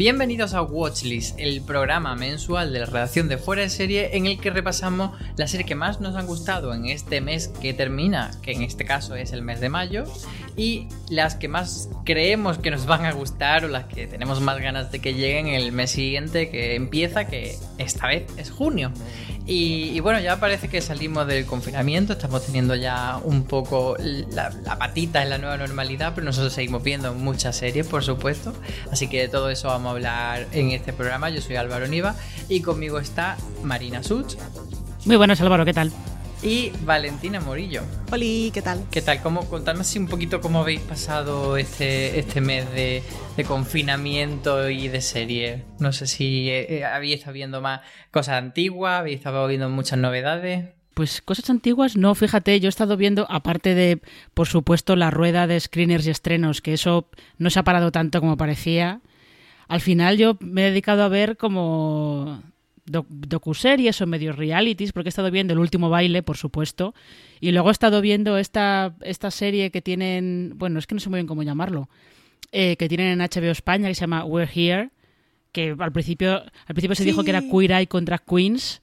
Bienvenidos a Watchlist, el programa mensual de la redacción de Fuera de Serie en el que repasamos la serie que más nos han gustado en este mes que termina, que en este caso es el mes de mayo, y las que más creemos que nos van a gustar o las que tenemos más ganas de que lleguen el mes siguiente que empieza, que esta vez es junio. Y, bueno, ya parece que salimos del confinamiento, estamos teniendo ya un poco la, la patita en la nueva normalidad, pero nosotros seguimos viendo muchas series, por supuesto. Así que de todo eso vamos a hablar en este programa. Yo soy Álvaro Niva y conmigo está Marina Such Muy buenas, Álvaro, ¿qué tal? Y Valentina Morillo. Oli, ¿qué tal? ¿Qué tal? ¿Cómo, contadme así un poquito cómo habéis pasado este, este mes de, de confinamiento y de serie. No sé si eh, eh, habéis estado viendo más cosas antiguas, habéis estado viendo muchas novedades. Pues cosas antiguas, no, fíjate, yo he estado viendo, aparte de, por supuesto, la rueda de screeners y estrenos, que eso no se ha parado tanto como parecía. Al final yo me he dedicado a ver como doc- docuseries o medios realities, porque he estado viendo El último baile, por supuesto, y luego he estado viendo esta, esta serie que tienen, bueno, es que no sé muy bien cómo llamarlo, eh, que tienen en HBO España, que se llama We're Here, que al principio, al principio se dijo que era. Queer Eye contra Queens.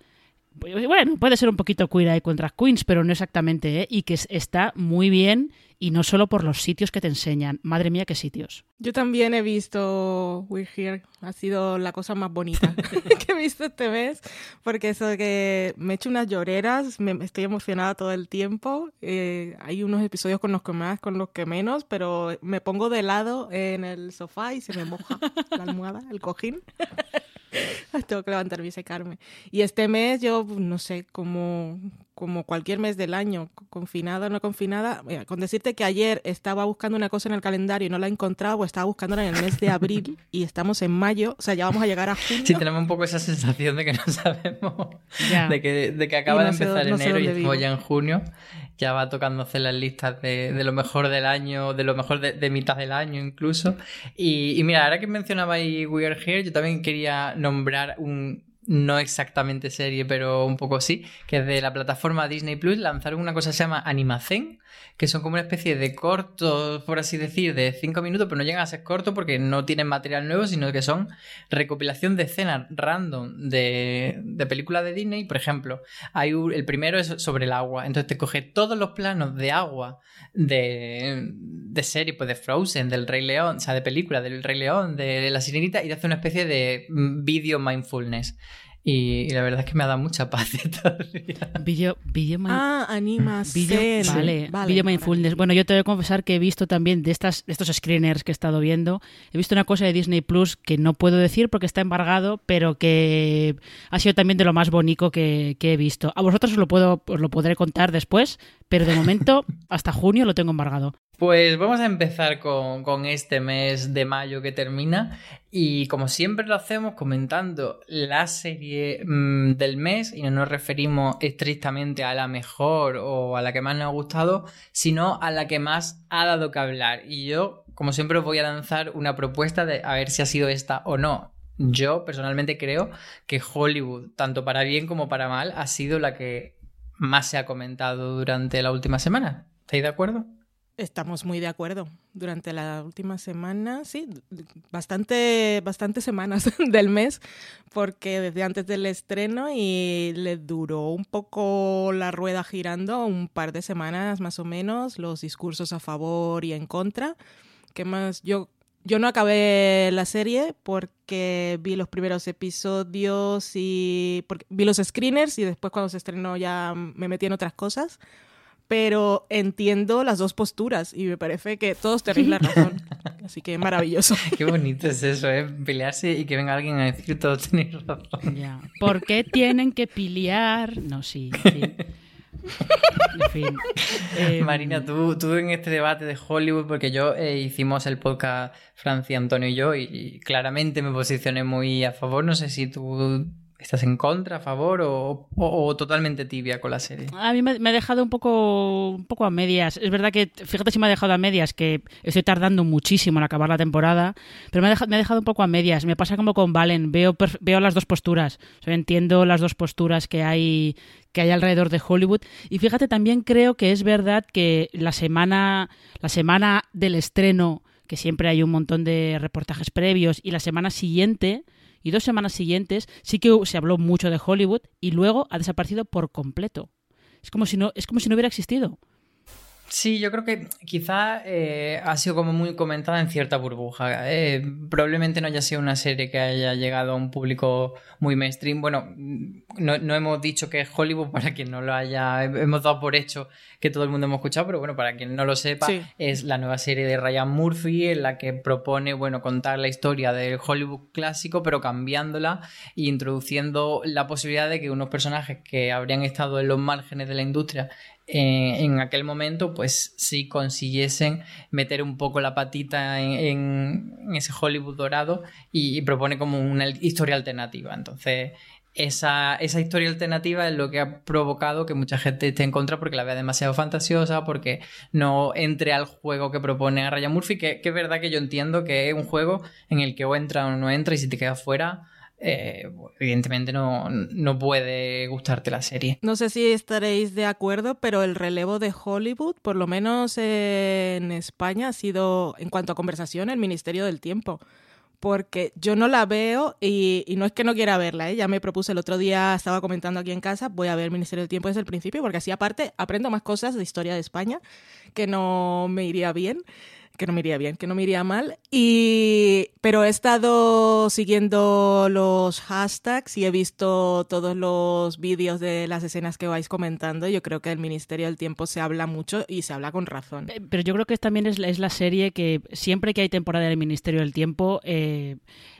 Bueno, puede ser un poquito Queer Eye contra Queens, pero no exactamente, ¿eh? Y que es- está muy bien, y no solo por los sitios que te enseñan. Madre mía, qué sitios. Yo también he visto We're Here. Ha sido la cosa más bonita que he visto este mes. Porque eso de que me he hecho unas lloreras, me, estoy emocionada todo el tiempo. Eh, hay unos episodios con los que más, con los que menos, pero me pongo de lado en el sofá y se me moja la almohada, el cojín. Tengo que levantarme y secarme. Y este mes yo, no sé, como, como cualquier mes del año, confinada o no confinada, con decirte que ayer estaba buscando una cosa en el calendario y no la he encontrado, o estaba buscándola en el mes de abril y estamos en mayo, o sea, ya vamos a llegar a junio. Sí, tenemos un poco esa sensación de que no sabemos, de que, de que acaba no de empezar no enero y estamos ya en junio. Ya va tocando hacer las listas de, de lo mejor del año, de lo mejor de, de mitad del año incluso. Y, y mira, ahora que mencionabais We Are Here, yo también quería nombrar un, no exactamente serie, pero un poco sí, que es de la plataforma Disney Plus, lanzaron una cosa que se llama Animacen, que son como una especie de cortos, por así decir, de 5 minutos, pero no llegan a ser cortos porque no tienen material nuevo, sino que son recopilación de escenas random de, de películas de Disney. Por ejemplo, hay el primero es sobre el agua, entonces te coge todos los planos de agua de, de serie, pues de Frozen, del Rey León, o sea, de película, del Rey León, de La Sirenita, y te hace una especie de mm, video mindfulness. Y, la verdad es que me ha dado mucha paz todavía. Video, video Ah, animas. vale, video mindfulness. Bueno, yo te voy a confesar que he visto también de, estas, estos screeners que he estado viendo, he visto una cosa de Disney Plus que no puedo decir porque está embargado, pero que ha sido también de lo más bonito que, que he visto. A vosotros os lo, puedo, os lo podré contar después, pero de momento hasta junio lo tengo embargado. Pues vamos a empezar con, este mes de mayo que termina y como siempre lo hacemos comentando la serie mm, del mes y no nos referimos estrictamente a la mejor o a la que más nos ha gustado, sino a la que más ha dado que hablar. Y yo, como siempre, os voy a lanzar una propuesta de a ver si ha sido esta o no. Yo personalmente creo que Hollywood, tanto para bien como para mal, ha sido la que más se ha comentado durante la última semana. ¿Estáis de acuerdo? Estamos muy de acuerdo. Durante la última semana, sí, bastante, bastantes semanas del mes, porque desde antes del estreno y le duró un poco la rueda girando, un par de semanas más o menos, los discursos a favor y en contra. ¿Qué más? Yo, yo no acabé la serie porque vi los primeros episodios y vi los screeners y después cuando se estrenó ya me metí en otras cosas pero entiendo las dos posturas y me parece que todos tenéis la razón. Así que maravilloso. Qué bonito es eso, ¿eh? Pelearse y que venga alguien a decir todos tenéis razón. ¿Por qué tienen que pelear? No, sí. En fin. Em, Marina, tú, tú en este debate de Hollywood, porque yo eh, hicimos el podcast Francia, Antonio y yo, y claramente me posicioné muy a favor. No sé si tú ¿Estás en contra, a favor o, totalmente tibia con la serie? A mí me, ha dejado un poco, un poco a medias. Es verdad que, fíjate si me ha dejado a medias, que estoy tardando muchísimo en acabar la temporada, pero me ha, dejado, un poco a medias. Me pasa como con Valen, veo, veo las dos posturas. entiendo las dos posturas que hay, que hay alrededor de Hollywood. Y fíjate, también creo que es verdad que la semana, la semana del estreno, que siempre hay un montón de reportajes previos, y la semana siguiente y dos semanas siguientes sí que se habló mucho de Hollywood y luego ha desaparecido por completo. Es como si no, es como si no hubiera existido. Sí, yo creo que quizá eh, ha sido como muy comentada en cierta burbuja. Eh, probablemente no haya sido una serie que haya llegado a un público muy mainstream. Bueno, no, hemos dicho que es Hollywood para quien no lo haya. Hemos dado por hecho que todo el mundo hemos escuchado, pero bueno, para quien no lo sepa, es la nueva serie de Ryan Murphy en la que propone, bueno, contar la historia del Hollywood clásico, pero cambiándola e introduciendo la posibilidad de que unos personajes que habrían estado en los márgenes de la industria eh, en aquel momento, pues sí consiguiesen meter un poco la patita en, ese Hollywood dorado y, propone como una historia alternativa. Entonces, esa, esa, historia alternativa es lo que ha provocado que mucha gente esté en contra porque la vea demasiado fantasiosa, porque no entre al juego que propone Ryan Murphy, que, que es verdad que yo entiendo que es un juego en el que o entra o no entra y si te quedas fuera eh, evidentemente no, no, puede gustarte la serie. No sé si estaréis de acuerdo, pero el relevo de Hollywood, por lo menos en España, ha sido, en cuanto a conversación, el Ministerio del Tiempo. Porque yo no la veo y, no es que no quiera verla, ¿eh? ya me propuse el otro día, estaba comentando aquí en casa, voy a ver el Ministerio del Tiempo desde el principio, porque así aparte aprendo más cosas de historia de España que no me iría bien que no me iría bien, que no me iría mal. Y, pero he estado siguiendo los hashtags y he visto todos los vídeos de las escenas que vais comentando. Yo creo que el Ministerio del Tiempo se habla mucho y se habla con razón. Eh, pero yo creo que también es, la serie que siempre que hay temporada del Ministerio del Tiempo, eh,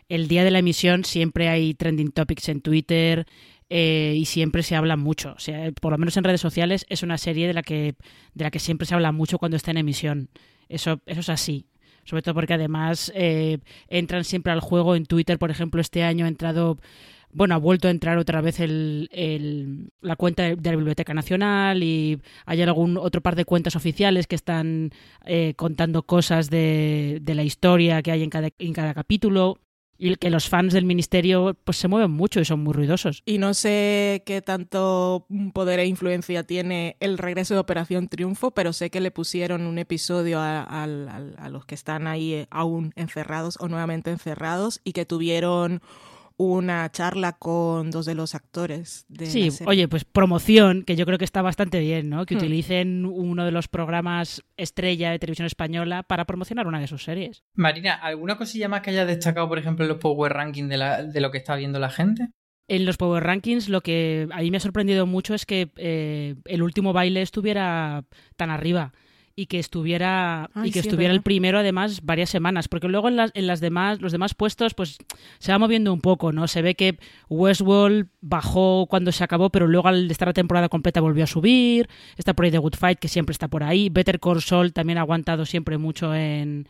el día de la emisión siempre hay trending topics en Twitter. Eh, y siempre se habla mucho. O sea, por lo menos en redes sociales es una serie de la que, de la que siempre se habla mucho cuando está en emisión. Eso, eso es así. Sobre todo porque además eh, entran siempre al juego en Twitter, por ejemplo, este año ha entrado bueno, ha vuelto a entrar otra vez el, la cuenta de, la Biblioteca Nacional y hay algún otro par de cuentas oficiales que están eh, contando cosas de, de, la historia que hay en cada, en cada capítulo. Y que los fans del ministerio pues se mueven mucho y son muy ruidosos. Y no sé qué tanto poder e influencia tiene el regreso de Operación Triunfo, pero sé que le pusieron un episodio a, a, a los que están ahí eh, aún encerrados o nuevamente encerrados y que tuvieron una charla con dos de los actores. De sí, oye, pues promoción, que yo creo que está bastante bien, ¿no? Que hmm. utilicen uno de los programas estrella de televisión española para promocionar una de sus series. Marina, ¿alguna cosilla más que haya destacado, por ejemplo, en los Power Rankings de, la, de lo que está viendo la gente? En los Power Rankings lo que a mí me ha sorprendido mucho es que eh, el último baile estuviera tan arriba y que estuviera y que estuviera el primero además varias semanas porque luego en las, en las demás los demás puestos pues se va moviendo un poco no se ve que Westworld bajó cuando se acabó pero luego al estar la temporada completa volvió a subir está por ahí The Good Fight que siempre está por ahí Better Call Saul también ha aguantado siempre mucho en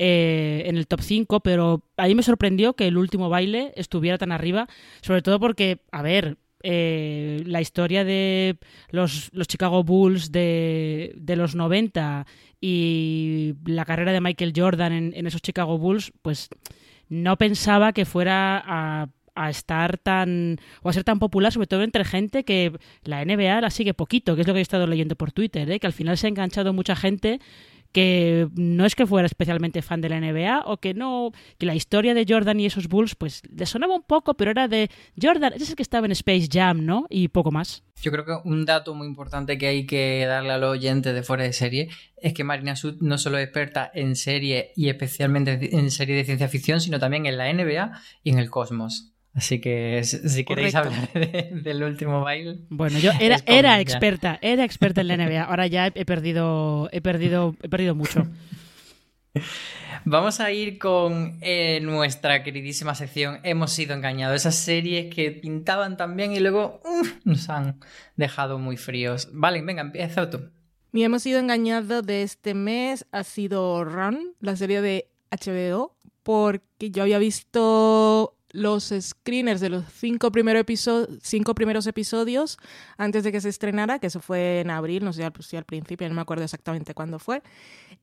eh, en el top 5, pero a mí me sorprendió que el último baile estuviera tan arriba, sobre todo porque, a ver, eh, la historia de los, los Chicago Bulls de, de, los 90 y la carrera de Michael Jordan en, esos Chicago Bulls, pues no pensaba que fuera a, a, estar tan o a ser tan popular, sobre todo entre gente que la NBA la sigue poquito, que es lo que he estado leyendo por Twitter, ¿eh? que al final se ha enganchado mucha gente que no es que fuera especialmente fan de la NBA o que no, que la historia de Jordan y esos Bulls pues le sonaba un poco, pero era de Jordan, ese es el que estaba en Space Jam, ¿no? Y poco más. Yo creo que un dato muy importante que hay que darle a los oyentes de fuera de serie es que Marina Sud no solo es experta en serie y especialmente en serie de ciencia ficción, sino también en la NBA y en el cosmos. Así que si queréis hablar del último baile. Bueno, yo era, era experta, era experta en la NBA. Ahora ya he, perdido, he perdido, he perdido mucho. Vamos a ir con eh, nuestra queridísima sección Hemos sido engañados. Esas series que pintaban tan bien y luego nos han dejado muy fríos. Vale, venga, empieza tú. Mi Hemos sido engañados de este mes ha sido Run, la serie de HBO, porque yo había visto los screeners de los cinco, cinco primeros episodios antes de que se estrenara, que eso fue en abril, no sé al, principio, no me acuerdo exactamente cuándo fue.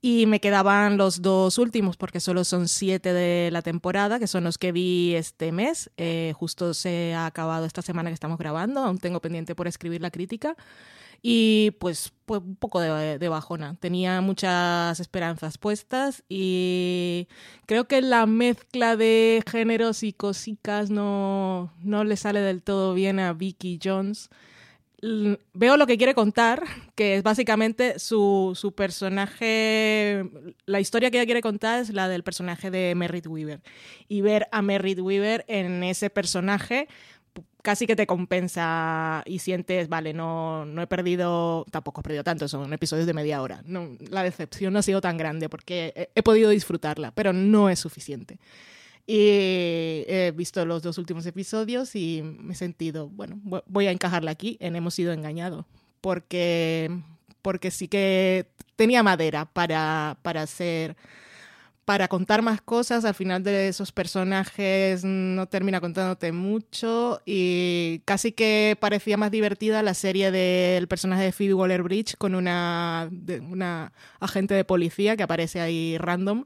Y me quedaban los dos últimos, porque solo son siete de la temporada, que son los que vi este mes. Eh, justo se ha acabado esta semana que estamos grabando, aún tengo pendiente por escribir la crítica y pues, un poco de, bajona. Tenía muchas esperanzas puestas y creo que la mezcla de géneros y cositas no, no le sale del todo bien a Vicky Jones. Veo lo que quiere contar, que es básicamente su, su personaje, la historia que ella quiere contar es la del personaje de Merritt Weaver. Y ver a Merritt Weaver en ese personaje casi que te compensa y sientes, vale, no, no he perdido, tampoco he perdido tanto, son episodios de media hora. No, la decepción no ha sido tan grande porque he, podido disfrutarla, pero no es suficiente. Y he visto los dos últimos episodios y me he sentido, bueno, voy a encajarla aquí en Hemos sido engañados, porque, porque sí que tenía madera para, para hacer para contar más cosas, al final de esos personajes no termina contándote mucho y casi que parecía más divertida la serie del personaje de Phoebe Waller-Bridge con una, una agente de policía que aparece ahí random.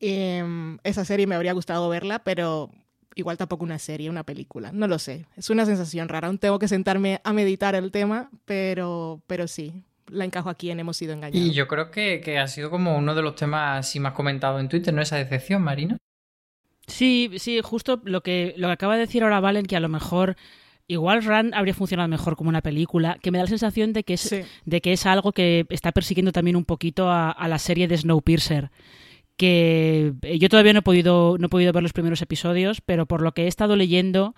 Em, esa serie me habría gustado verla, pero igual tampoco una serie, una película, no lo sé. Es una sensación rara, aún tengo que sentarme a meditar el tema, pero, pero sí, la encajo aquí en Hemos sido engañados. Y yo creo que, ha sido como uno de los temas así más comentados en Twitter, ¿no? Esa decepción, Marina. Sí, sí, justo lo que, lo que acaba de decir ahora Valen, que a lo mejor igual Run habría funcionado mejor como una película, que me da la sensación de que es, de que es algo que está persiguiendo también un poquito a, a la serie de Snowpiercer que eh, yo todavía no he podido no he podido ver los primeros episodios, pero por lo que he estado leyendo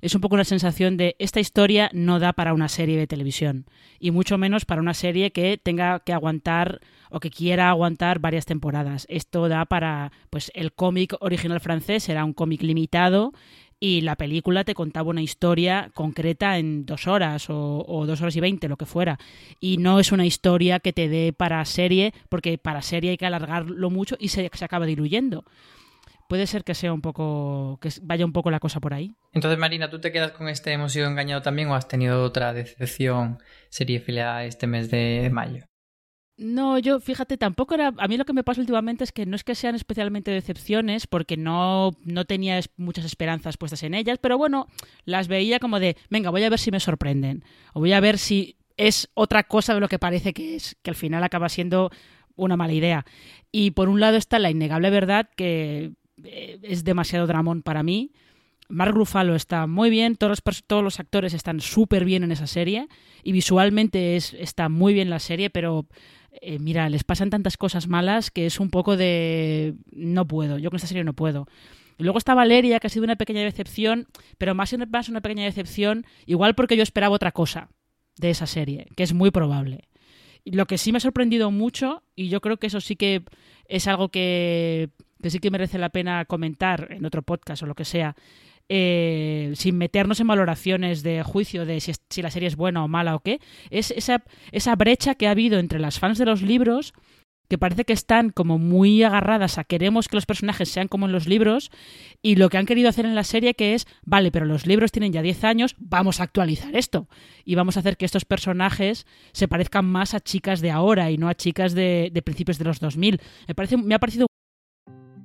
es un poco una sensación de esta historia no da para una serie de televisión y mucho menos para una serie que tenga que aguantar o que quiera aguantar varias temporadas. Esto da para pues el cómic original francés era un cómic limitado y la película te contaba una historia concreta en dos horas o, dos horas y veinte, lo que fuera. Y no es una historia que te dé para serie, porque para serie hay que alargarlo mucho y se, se acaba diluyendo. Puede ser que sea un poco, que vaya un poco la cosa por ahí. Entonces, Marina, ¿tú te quedas con este Hemos sido engañado también o has tenido otra decepción serie a este mes de mayo? No, yo, fíjate, tampoco era. A mí lo que me pasa últimamente es que no es que sean especialmente decepciones, porque no, no tenía muchas esperanzas puestas en ellas, pero bueno, las veía como de, venga, voy a ver si me sorprenden. O voy a ver si es otra cosa de lo que parece que es, que al final acaba siendo una mala idea. Y por un lado está la innegable verdad que eh, es demasiado dramón para mí. Mark Ruffalo está muy bien, todos los, todos los actores están súper bien en esa serie y visualmente es, está muy bien la serie, pero eh, mira, les pasan tantas cosas malas que es un poco de no puedo, yo con esta serie no puedo. luego está Valeria, que ha sido una pequeña decepción, pero más, más una pequeña decepción, igual porque yo esperaba otra cosa de esa serie, que es muy probable. Lo que sí me ha sorprendido mucho, y yo creo que eso sí que es algo que sí que merece la pena comentar en otro podcast o lo que sea, eh, sin meternos en valoraciones de juicio de si, si, la serie es buena o mala o qué, es esa, esa brecha que ha habido entre las fans de los libros que parece que están como muy agarradas a queremos que los personajes sean como en los libros y lo que han querido hacer en la serie que es, vale, pero los libros tienen ya 10 años, vamos a actualizar esto y vamos a hacer que estos personajes se parezcan más a chicas de ahora y no a chicas de, principios de los 2000. Me, parece, me ha parecido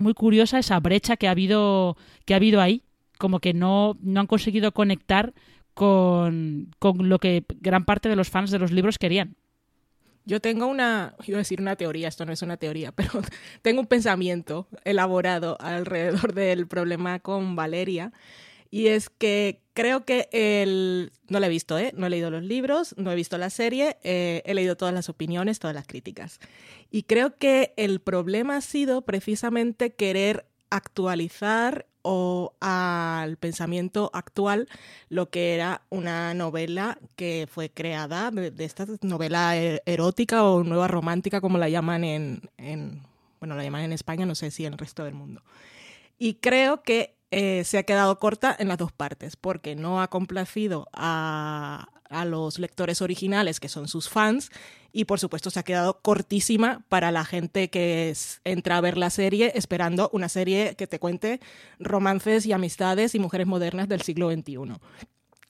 Muy curiosa esa brecha que ha habido, que ha habido ahí, como que no, no han conseguido conectar con, con lo que gran parte de los fans de los libros querían. Yo tengo una, iba a decir una teoría, esto no es una teoría, pero tengo un pensamiento elaborado alrededor del problema con Valeria. Y es que creo que el... No lo he visto, ¿eh? No he leído los libros, no he visto la serie, eh, he leído todas las opiniones, todas las críticas. Y creo que el problema ha sido precisamente querer actualizar o al pensamiento actual lo que era una novela que fue creada de, esta novela e, erótica o nueva romántica como la llaman en, bueno la llaman en España no sé si en el resto del mundo y creo que eh, se ha quedado corta en las dos partes, porque no ha complacido a, a los lectores originales, que son sus fans, y por supuesto se ha quedado cortísima para la gente que entra a ver la serie esperando una serie que te cuente romances y amistades y mujeres modernas del siglo XXI.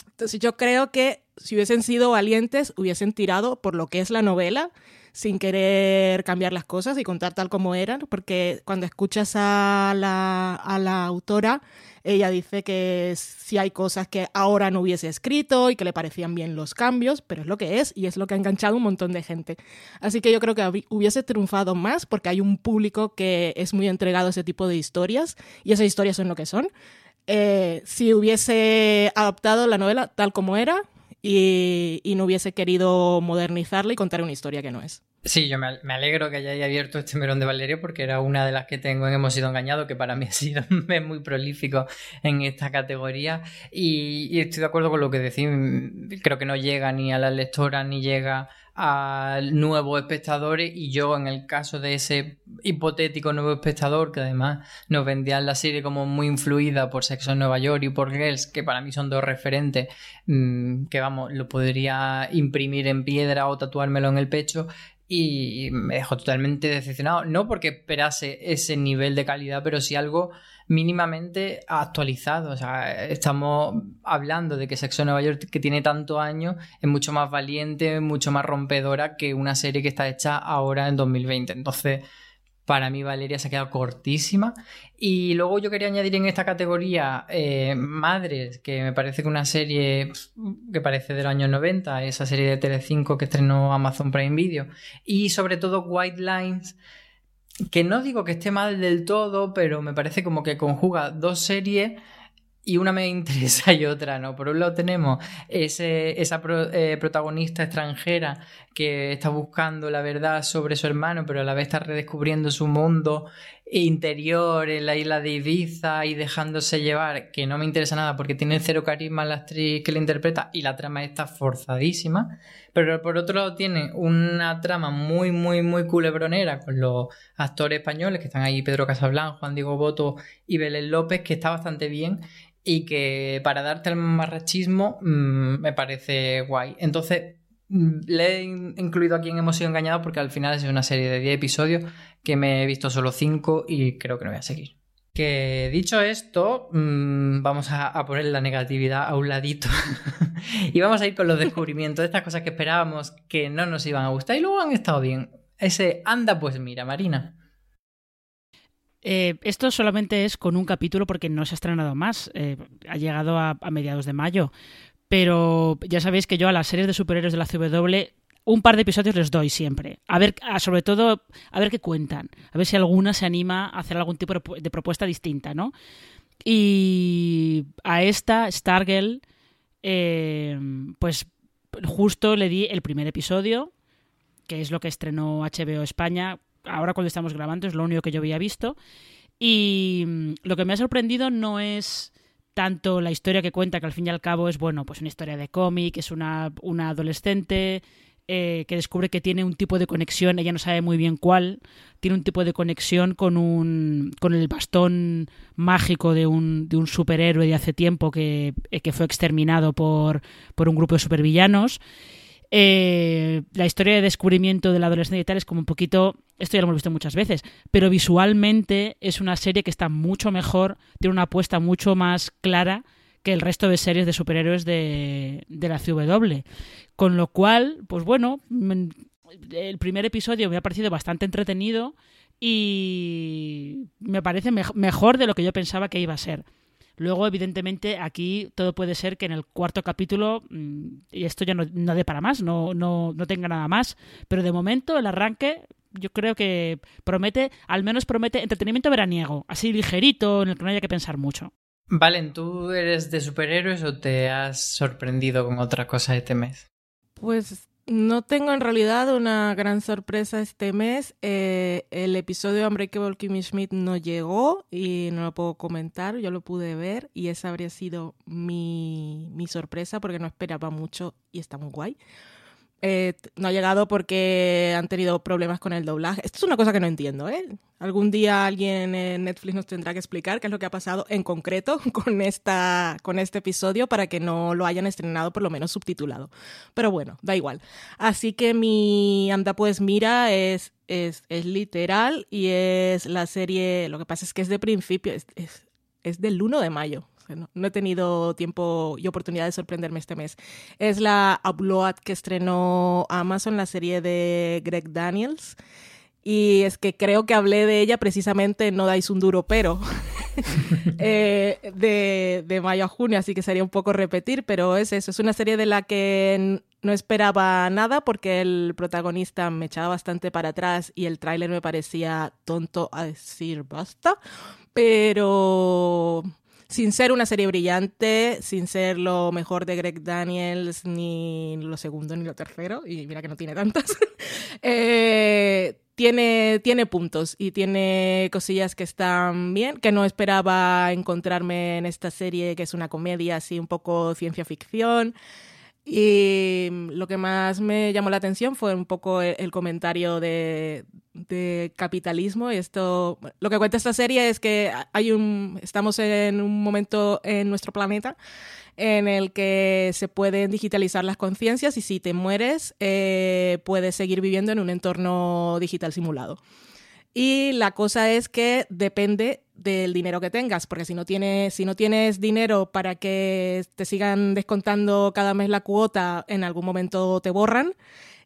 Entonces yo creo que si hubiesen sido valientes, hubiesen tirado por lo que es la novela sin querer cambiar las cosas y contar tal como eran, porque cuando escuchas a la, a la autora, ella dice que si hay cosas que ahora no hubiese escrito y que le parecían bien los cambios, pero es lo que es y es lo que ha enganchado un montón de gente. Así que yo creo que hubiese triunfado más porque hay un público que es muy entregado a ese tipo de historias y esas historias son lo que son. Eh, si hubiese adaptado la novela tal como era, y, no hubiese querido modernizarla y contar una historia que no es. Sí, yo me, alegro que hayáis abierto este melón de Valeria porque era una de las que tengo en Hemos sido engañados, que para mí ha sido muy prolífico en esta categoría. Y, estoy de acuerdo con lo que decís. Creo que no llega ni a las lectoras ni llega a nuevos espectadores y yo en el caso de ese hipotético nuevo espectador que además nos vendían la serie como muy influida por Sexo en Nueva York y por Girls que para mí son dos referentes mm, que vamos lo podría imprimir en piedra o tatuármelo en el pecho y me dejó totalmente decepcionado no porque esperase ese nivel de calidad pero sí algo mínimamente actualizado. O sea, estamos hablando de que Sexo Nueva York, que tiene tantos años, es mucho más valiente, mucho más rompedora que una serie que está hecha ahora en 2020. Entonces, para mí Valeria se ha quedado cortísima. Y luego yo quería añadir en esta categoría eh, Madres, que me parece que una serie que parece de los años 90, esa serie de Telecinco que estrenó Amazon Prime Video. Y sobre todo White Lines, que no digo que esté mal del todo, pero me parece como que conjuga dos series y una me interesa y otra no. Por un lado tenemos esa eh, protagonista extranjera que está buscando la verdad sobre su hermano, pero a la vez está redescubriendo su mundo interior en la isla de Ibiza y dejándose llevar, que no me interesa nada porque tiene cero carisma la actriz que la interpreta y la trama está forzadísima. Pero por otro lado tiene una trama muy, muy, muy culebronera con los actores españoles que están ahí, Pedro Casablanca, Juan Diego Boto y Belén López, que está bastante bien y que para darte el marrachismo mm, me parece guay. Entonces, mm, le he incluido aquí en Hemos sido engañados porque al final es una serie de 10 episodios que me he visto solo 5 y creo que no voy a seguir. Que dicho esto, mm, vamos a, a, poner la negatividad a un ladito y vamos a ir con los descubrimientos de estas cosas que esperábamos que no nos iban a gustar y luego han estado bien. Ese anda pues mira, Marina. Eh, esto solamente es con un capítulo porque no se ha estrenado más. Eh, ha llegado a, mediados de mayo. Pero ya sabéis que yo a las series de superhéroes de la CW un par de episodios les doy siempre. A ver, sobre todo, a ver qué cuentan. A ver si alguna se anima a hacer algún tipo de propuesta distinta, ¿no? Y a esta, Stargirl, eh, pues justo le di el primer episodio, que es lo que estrenó HBO España. Ahora cuando estamos grabando es lo único que yo había visto. Y mm, lo que me ha sorprendido no es tanto la historia que cuenta, que al fin y al cabo es, bueno, pues una historia de cómic, es una, una adolescente eh, que descubre que tiene un tipo de conexión, ella no sabe muy bien cuál, tiene un tipo de conexión con, un, con el bastón mágico de un, de un superhéroe de hace tiempo que, eh, que fue exterminado por, por un grupo de supervillanos. Eh, la historia de descubrimiento de la adolescencia y tal es como un poquito, esto ya lo hemos visto muchas veces, pero visualmente es una serie que está mucho mejor, tiene una apuesta mucho más clara que el resto de series de superhéroes de, de la CW. Con lo cual, pues bueno, el primer episodio me ha parecido bastante entretenido y me parece mejor de lo que yo pensaba que iba a ser. Luego, evidentemente, aquí todo puede ser que en el cuarto capítulo, mm, y esto ya no, no dé para más, no, no, no tenga nada más, pero de momento el arranque yo creo que promete, al menos promete entretenimiento veraniego, así ligerito, en el que no haya que pensar mucho. Valen, ¿tú eres de superhéroes o te has sorprendido con otra cosa este mes? Pues no tengo en realidad una gran sorpresa este mes. Eh, el episodio Unbreakable Kimmy Schmidt no llegó y no lo puedo comentar. Yo lo pude ver y esa habría sido mi, mi sorpresa porque no esperaba mucho y está muy guay. Eh, no ha llegado porque han tenido problemas con el doblaje. Esto es una cosa que no entiendo, ¿eh? Algún día alguien en Netflix nos tendrá que explicar qué es lo que ha pasado en concreto con, esta, con este episodio para que no lo hayan estrenado por lo menos subtitulado. Pero bueno, da igual. Así que mi Anda pues mira es, es, es literal y es la serie, lo que pasa es que es de principio, es, es, es del 1 de mayo, no, he tenido tiempo y oportunidad de sorprenderme este mes. Es la Upload que estrenó Amazon, la serie de Greg Daniels. Y es que creo que hablé de ella precisamente No dais un duro pero eh, de, de, mayo a junio, así que sería un poco repetir, pero es eso, es una serie de la que no esperaba nada porque el protagonista me echaba bastante para atrás y el tráiler me parecía tonto a decir basta, pero sin ser una serie brillante, sin ser lo mejor de Greg Daniels, ni lo segundo ni lo tercero, y mira que no tiene tantas, eh, tiene, tiene puntos y tiene cosillas que están bien, que no esperaba encontrarme en esta serie, que es una comedia así un poco ciencia ficción. Y lo que más me llamó la atención fue un poco el, comentario de, de, capitalismo. Esto, lo que cuenta esta serie es que hay un, estamos en un momento en nuestro planeta en el que se pueden digitalizar las conciencias y si te mueres eh, puedes seguir viviendo en un entorno digital simulado. Y la cosa es que depende del dinero que tengas, porque si no tienes, si no tienes dinero para que te sigan descontando cada mes la cuota, en algún momento te borran.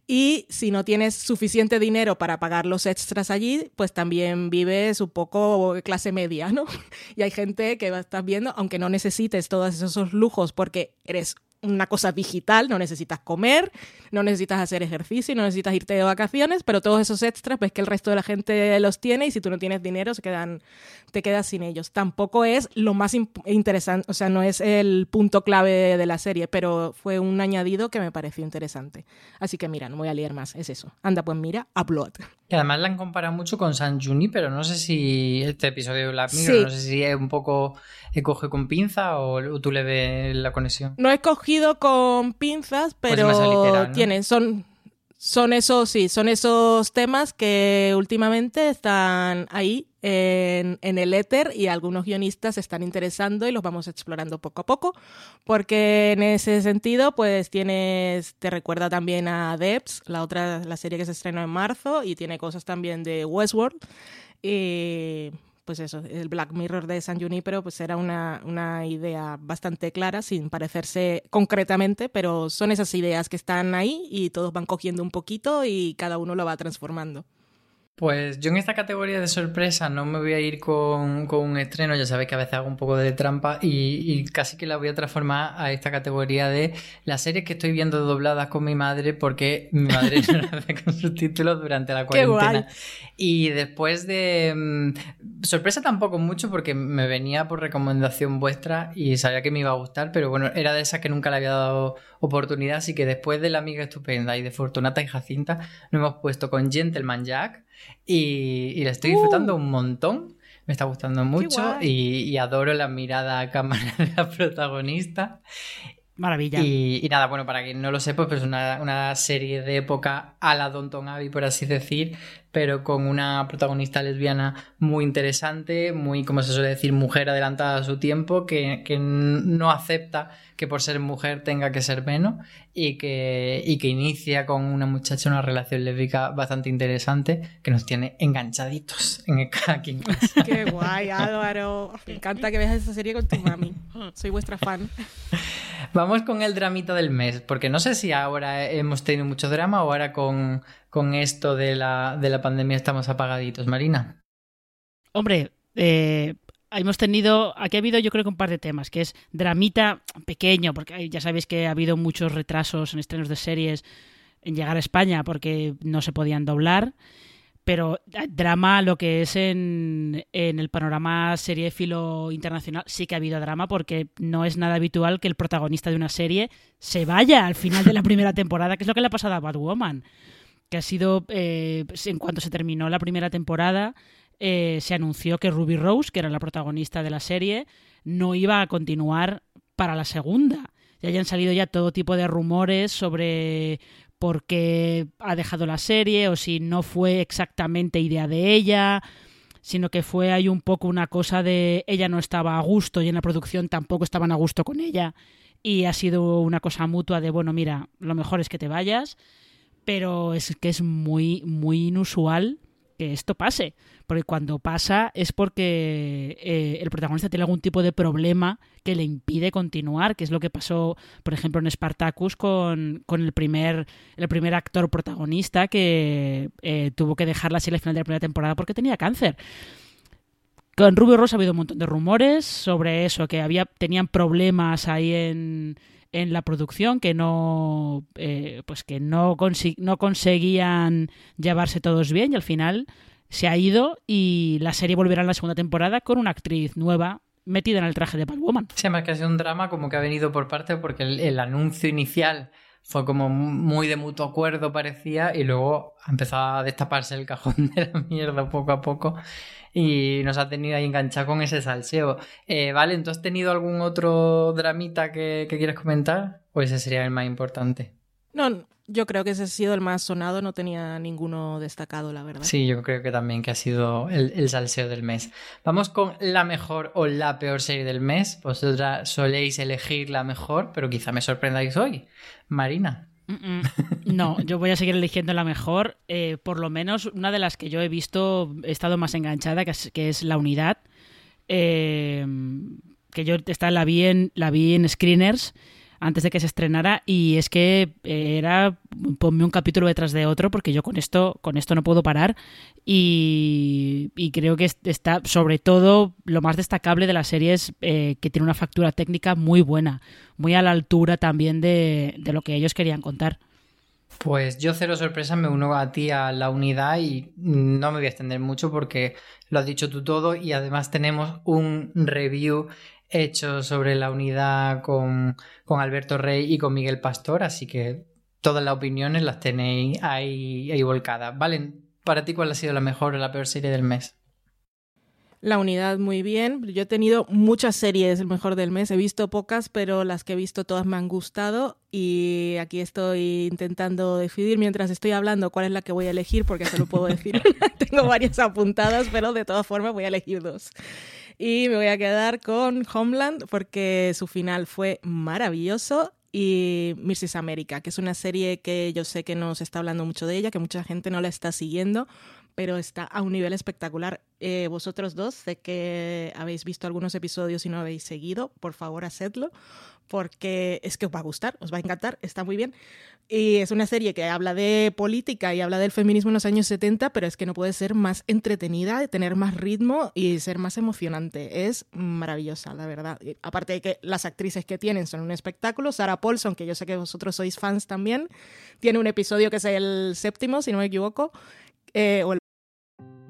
Y si no tienes suficiente dinero para pagar los extras allí, pues también vives un poco clase media, ¿no? Y hay gente que estar viendo, aunque no necesites todos esos lujos porque eres una cosa digital, no necesitas comer, no necesitas hacer ejercicio, no necesitas irte de vacaciones, pero todos esos extras, pues que el resto de la gente los tiene y si tú no tienes dinero, se quedan, te quedas sin ellos. Tampoco es lo más interesante, o sea, no es el punto clave de la serie, pero fue un añadido que me pareció interesante. Así que mira, no voy a leer más, es eso. Anda, pues mira, Upload. Y además la han comparado mucho con San Juni, pero no sé si este episodio de Black Mirror, no sé si es un poco coge con pinza o tú le ves la conexión. No he cogido con pinzas, pues pero tienen, son, son esos, sí, son esos temas que últimamente están ahí en, en, el éter y algunos guionistas se están interesando y los vamos explorando poco a poco, porque en ese sentido, pues tienes, te recuerda también a Debs, la otra, la serie que se estrenó en marzo, y tiene cosas también de Westworld. Y pues eso, el Black Mirror de San Junipero pues era una, una idea bastante clara, sin parecerse concretamente, pero son esas ideas que están ahí y todos van cogiendo un poquito y cada uno lo va transformando. Pues yo en esta categoría de sorpresa no me voy a ir con, un estreno, ya sabéis que a veces hago un poco de trampa y, casi que la voy a transformar a esta categoría de las series que estoy viendo dobladas con mi madre porque mi madre no las hace con subtítulos durante la cuarentena. Y después de... Mm, sorpresa tampoco mucho porque me venía por recomendación vuestra y sabía que me iba a gustar, pero bueno, era de esas que nunca le había dado oportunidad, así que después de La Amiga Estupenda y de Fortunata y Jacinta nos hemos puesto con Gentleman Jack y, la estoy disfrutando uh. un montón. Me está gustando mucho y, adoro la mirada a cámara de la protagonista. Maravilla. Y, nada, bueno, para quien no lo sepa, pues es una, una, serie de época a la Donton Abbey, por así decir, pero con una protagonista lesbiana muy interesante, muy, como se suele decir, mujer adelantada a su tiempo, que, que no acepta que por ser mujer tenga que ser menos y que, y que inicia con una muchacha una relación lésbica bastante interesante que nos tiene enganchaditos en el King. Qué guay, Álvaro. Me encanta que veas esa serie con tu mami. Soy vuestra fan. Vamos con el dramita del mes, porque no sé si ahora hemos tenido mucho drama o ahora con con esto de la, de la pandemia estamos apagaditos, Marina? Hombre, eh, hemos tenido, aquí ha habido yo creo que un par de temas, que es dramita pequeño, porque ya sabéis que ha habido muchos retrasos en estrenos de series en llegar a España porque no se podían doblar, pero eh, drama lo que es en, en el panorama filo internacional sí que ha habido drama porque no es nada habitual que el protagonista de una serie se vaya al final de la primera temporada, que es lo que le ha pasado a Batwoman que ha sido, eh, en cuanto se terminó la primera temporada, eh, se anunció que Ruby Rose, que era la protagonista de la serie, no iba a continuar para la segunda. Ya hayan salido ya todo tipo de rumores sobre por qué ha dejado la serie o si no fue exactamente idea de ella, sino que fue ahí un poco una cosa de ella no estaba a gusto y en la producción tampoco estaban a gusto con ella. Y ha sido una cosa mutua de bueno, mira, lo mejor es que te vayas pero es que es muy, muy inusual que esto pase. Porque cuando pasa es porque eh, el protagonista tiene algún tipo de problema que le impide continuar, que es lo que pasó, por ejemplo, en Spartacus con, con el, primer, el primer actor protagonista que eh, tuvo que dejar la serie al final de la primera temporada porque tenía cáncer. Con Rubio Ross ha habido un montón de rumores sobre eso, que había, tenían problemas ahí en, en la producción que no eh, pues que no, no conseguían llevarse todos bien y al final se ha ido y la serie volverá en la segunda temporada con una actriz nueva metida en el traje de Batwoman. Sí, más que sido un drama como que ha venido por parte porque el, anuncio inicial fue como muy de mutuo acuerdo parecía y luego ha empezado a destaparse el cajón de la mierda poco a poco y nos ha tenido ahí enganchado con ese salseo. Eh, vale, ¿tú has tenido algún otro dramita que, que quieras comentar? ¿O ese sería el más importante? No, yo creo que ese ha sido el más sonado, no tenía ninguno destacado, la verdad. Sí, yo creo que también que ha sido el, el salseo del mes. Vamos con la mejor o la peor serie del mes. Vosotras soléis elegir la mejor, pero quizá me sorprendáis hoy. Marina. No, yo voy a seguir eligiendo la mejor. Eh, por lo menos una de las que yo he visto, he estado más enganchada, que es, La Unidad. Eh, que yo esta la vi en, la vi en Screeners. Antes de que se estrenara y es que eh, era ponme un capítulo detrás de otro porque yo con esto con esto no puedo parar y, creo que está sobre todo lo más destacable de la serie es eh, que tiene una factura técnica muy buena muy a la altura también de, lo que ellos querían contar. Pues yo cero sorpresa me uno a ti a la unidad y no me voy a extender mucho porque lo has dicho tú todo y además tenemos un review hecho sobre la unidad con, con Alberto Rey y con Miguel Pastor, así que todas las opiniones las tenéis ahí, ahí volcadas. Valen, para ti cuál ha sido la mejor o la peor serie del mes? La unidad muy bien. Yo he tenido muchas series el mejor del mes. He visto pocas, pero las que he visto todas me han gustado. Y aquí estoy intentando decidir mientras estoy hablando cuál es la que voy a elegir, porque se lo puedo decir. Tengo varias apuntadas, pero de todas formas voy a elegir dos. Y me voy a quedar con Homeland porque su final fue maravilloso y Mrs. America, que es una serie que yo sé que no se está hablando mucho de ella, que mucha gente no la está siguiendo, pero está a un nivel espectacular. Eh, vosotros dos, sé que habéis visto algunos episodios y no habéis seguido, por favor, hacedlo, porque es que os va a gustar, os va a encantar, está muy bien. Y es una serie que habla de política y habla del feminismo en los años 70, pero es que no puede ser más entretenida, tener más ritmo y ser más emocionante. Es maravillosa, la verdad. aparte de que las actrices que tienen son un espectáculo, Sarah Paulson, que yo sé que vosotros sois fans también, tiene un episodio que es el séptimo, si no me equivoco, eh, o el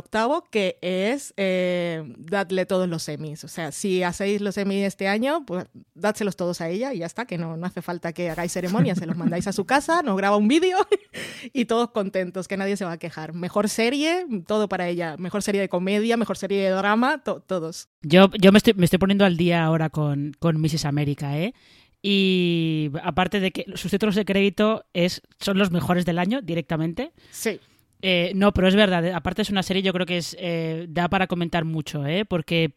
Octavo, que es eh, dadle todos los semis. O sea, si hacéis los semis este año, pues dádselos todos a ella y ya está, que no, no hace falta que hagáis ceremonia, se los mandáis a su casa, nos graba un vídeo y todos contentos, que nadie se va a quejar. Mejor serie, todo para ella. Mejor serie de comedia, mejor serie de drama, todos. Yo, yo me, estoy, me estoy poniendo al día ahora con, con Mrs. América, ¿eh? Y aparte de que sus títulos de crédito es, son los mejores del año directamente. Sí. Eh, no, pero es verdad. Aparte es una serie, yo creo que es eh, da para comentar mucho, ¿eh? Porque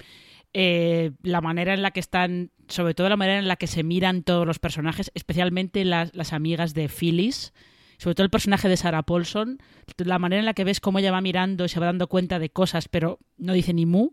eh, la manera en la que están, sobre todo la manera en la que se miran todos los personajes, especialmente las, las amigas de Phyllis, sobre todo el personaje de Sarah Paulson, la manera en la que ves cómo ella va mirando y se va dando cuenta de cosas, pero no dice ni mu.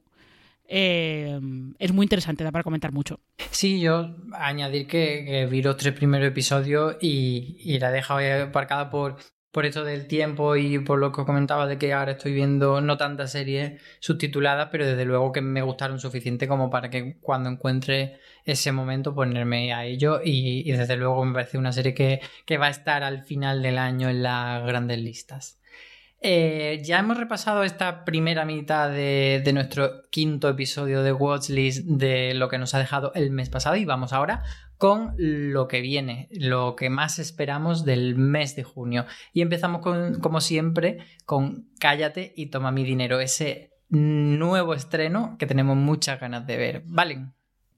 es muy interesante, da para comentar mucho. Sí, yo añadir que, vi los tres primeros episodios y, y la he dejado aparcada por por esto del tiempo y por lo que comentaba de que ahora estoy viendo no tantas series subtituladas, pero desde luego que me gustaron suficiente como para que cuando encuentre ese momento ponerme a ello y, desde luego me parece una serie que, que, va a estar al final del año en las grandes listas. Eh, ya hemos repasado esta primera mitad de, de nuestro quinto episodio de Watchlist de lo que nos ha dejado el mes pasado y vamos ahora con lo que viene, lo que más esperamos del mes de junio. Y empezamos con, como siempre, con Cállate y toma mi dinero, ese nuevo estreno que tenemos muchas ganas de ver. ¿Vale?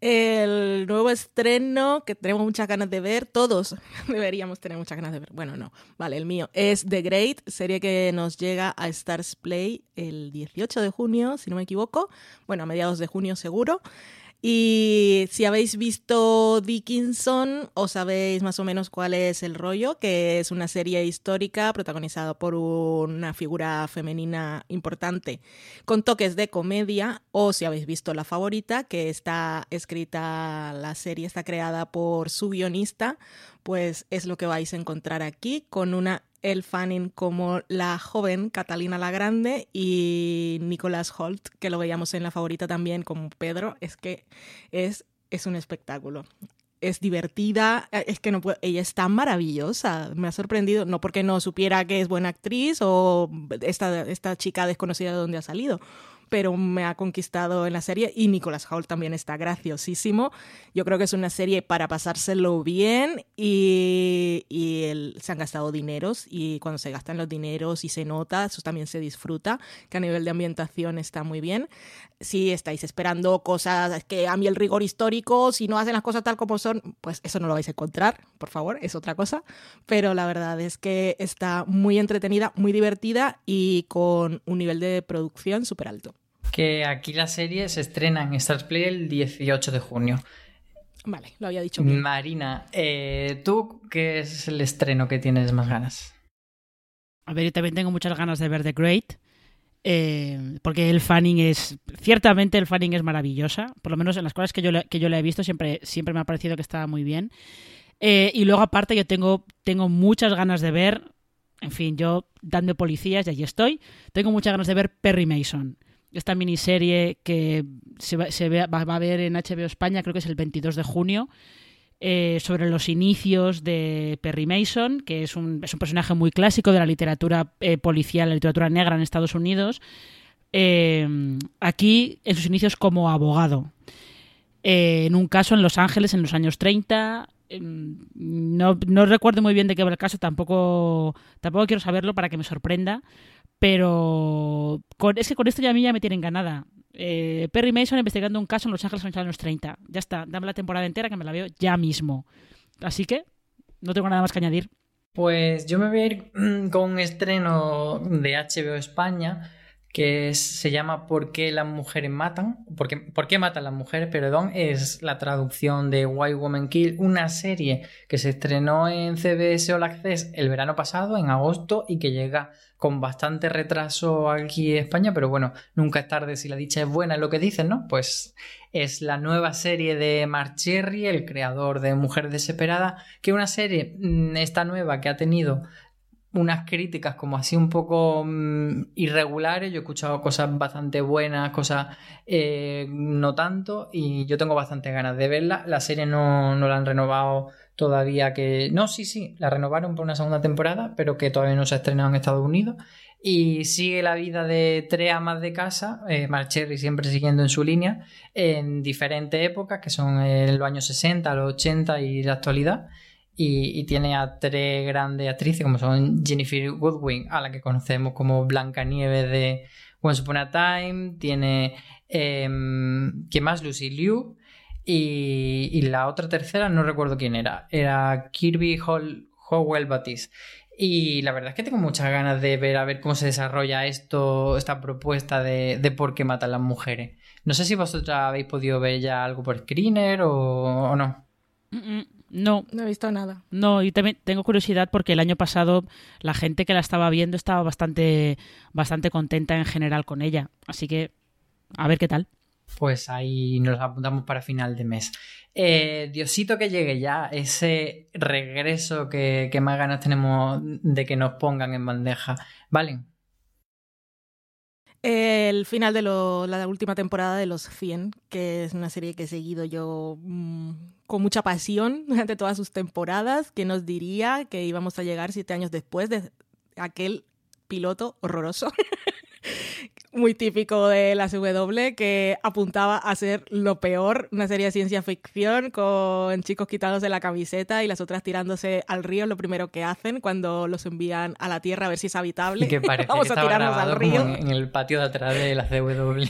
El nuevo estreno que tenemos muchas ganas de ver, todos deberíamos tener muchas ganas de ver. Bueno, no, vale, el mío es The Great, serie que nos llega a Stars Play el 18 de junio, si no me equivoco. Bueno, a mediados de junio seguro. Y si habéis visto Dickinson, os sabéis más o menos cuál es el rollo, que es una serie histórica protagonizada por una figura femenina importante con toques de comedia, o si habéis visto La Favorita, que está escrita, la serie está creada por su guionista, pues es lo que vais a encontrar aquí con una el Fanning como la joven Catalina la Grande y Nicholas Holt, que lo veíamos en la favorita también como Pedro, es que es, es un espectáculo. Es divertida, es que no ella está maravillosa, me ha sorprendido, no porque no supiera que es buena actriz o esta, esta chica desconocida de dónde ha salido, pero me ha conquistado en la serie y Nicholas Hoult también está graciosísimo. Yo creo que es una serie para pasárselo bien y, y se han gastado dineros y cuando se gastan los dineros y se nota, eso también se disfruta, que a nivel de ambientación está muy bien. Si estáis esperando cosas que a mí el rigor histórico, si no hacen las cosas tal como son, pues eso no lo vais a encontrar, por favor, es otra cosa. Pero la verdad es que está muy entretenida, muy divertida y con un nivel de producción súper alto. Que aquí la serie se estrena en Stars Play el 18 de junio. Vale, lo había dicho. Marina, eh, ¿tú qué es el estreno que tienes más ganas? A ver, yo también tengo muchas ganas de ver The Great. Eh, porque el fanning es. Ciertamente el fanning es maravillosa. Por lo menos en las cosas que yo, que yo le he visto, siempre, siempre me ha parecido que estaba muy bien. Eh, y luego, aparte, yo tengo, tengo muchas ganas de ver. En fin, yo dando policías y allí estoy. Tengo muchas ganas de ver Perry Mason. Esta miniserie que se, va, se va, a ver en HBO España, creo que es el 22 de junio. Eh, sobre los inicios de Perry Mason, que es un, personaje muy clásico de la literatura eh, policial, la literatura negra en Estados Unidos, eh, aquí en sus inicios como abogado. en un caso en Los Ángeles en los años 30. No, no, recuerdo muy bien de qué va el caso, tampoco, tampoco quiero saberlo para que me sorprenda, pero es que con esto ya a mí ya me tienen ganada. Eh, Perry Mason investigando un caso en Los Ángeles en los años 30. Ya está, dame la temporada entera que me la veo ya mismo. Así que no tengo nada más que añadir. Pues yo me voy a ir con un estreno de HBO España que se llama ¿Por qué las mujeres matan? ¿Por qué, ¿Por qué matan las mujeres? Perdón, es la traducción de White Woman Kill, una serie que se estrenó en CBS All Access el verano pasado, en agosto, y que llega con bastante retraso aquí en España, pero bueno, nunca es tarde si la dicha es buena, es lo que dicen, ¿no? Pues es la nueva serie de Mark Cherry, el creador de Mujer Desesperada, que una serie, mm, esta nueva, que ha tenido unas críticas como así un poco mm, irregulares. Yo he escuchado cosas bastante buenas, cosas eh, no tanto, y yo tengo bastante ganas de verla. La serie no, no, la han renovado todavía que... No, sí, sí, la renovaron por una segunda temporada, pero que todavía no se ha estrenado en Estados Unidos. Y sigue la vida de tres amas de casa, eh, Marcherry siempre siguiendo en su línea, en diferentes épocas, que son en los años 60, los 80 y la actualidad y, tiene a tres grandes actrices como son Jennifer Goodwin, a la que conocemos como Blanca Nieves de Once Upon a Time, tiene eh, ¿quién más? Lucy Liu y, la otra tercera no recuerdo quién era, era Kirby Howell Batiste. Y la verdad es que tengo muchas ganas de ver a ver cómo se desarrolla esto, esta propuesta de, por qué matan las mujeres. No sé si vosotras habéis podido ver ya algo por screener o, o no. No. No he visto nada. No, y también tengo curiosidad porque el año pasado la gente que la estaba viendo estaba bastante, bastante contenta en general con ella. Así que, a ver qué tal. Pues ahí nos apuntamos para final de mes. Eh, Diosito que llegue ya, ese regreso que, que, más ganas tenemos de que nos pongan en bandeja. ¿Vale? El final de la última temporada de Los 100, que es una serie que he seguido yo mm, con mucha pasión durante todas sus temporadas, que nos diría que íbamos a llegar siete años después de aquel piloto horroroso muy típico de la CW, que apuntaba a ser lo peor, una serie de ciencia ficción con chicos quitándose la camiseta y las otras tirándose al río, lo primero que hacen cuando los envían a la Tierra a ver si es habitable. que parece Vamos a tirarnos al río. en el patio de atrás de la CW.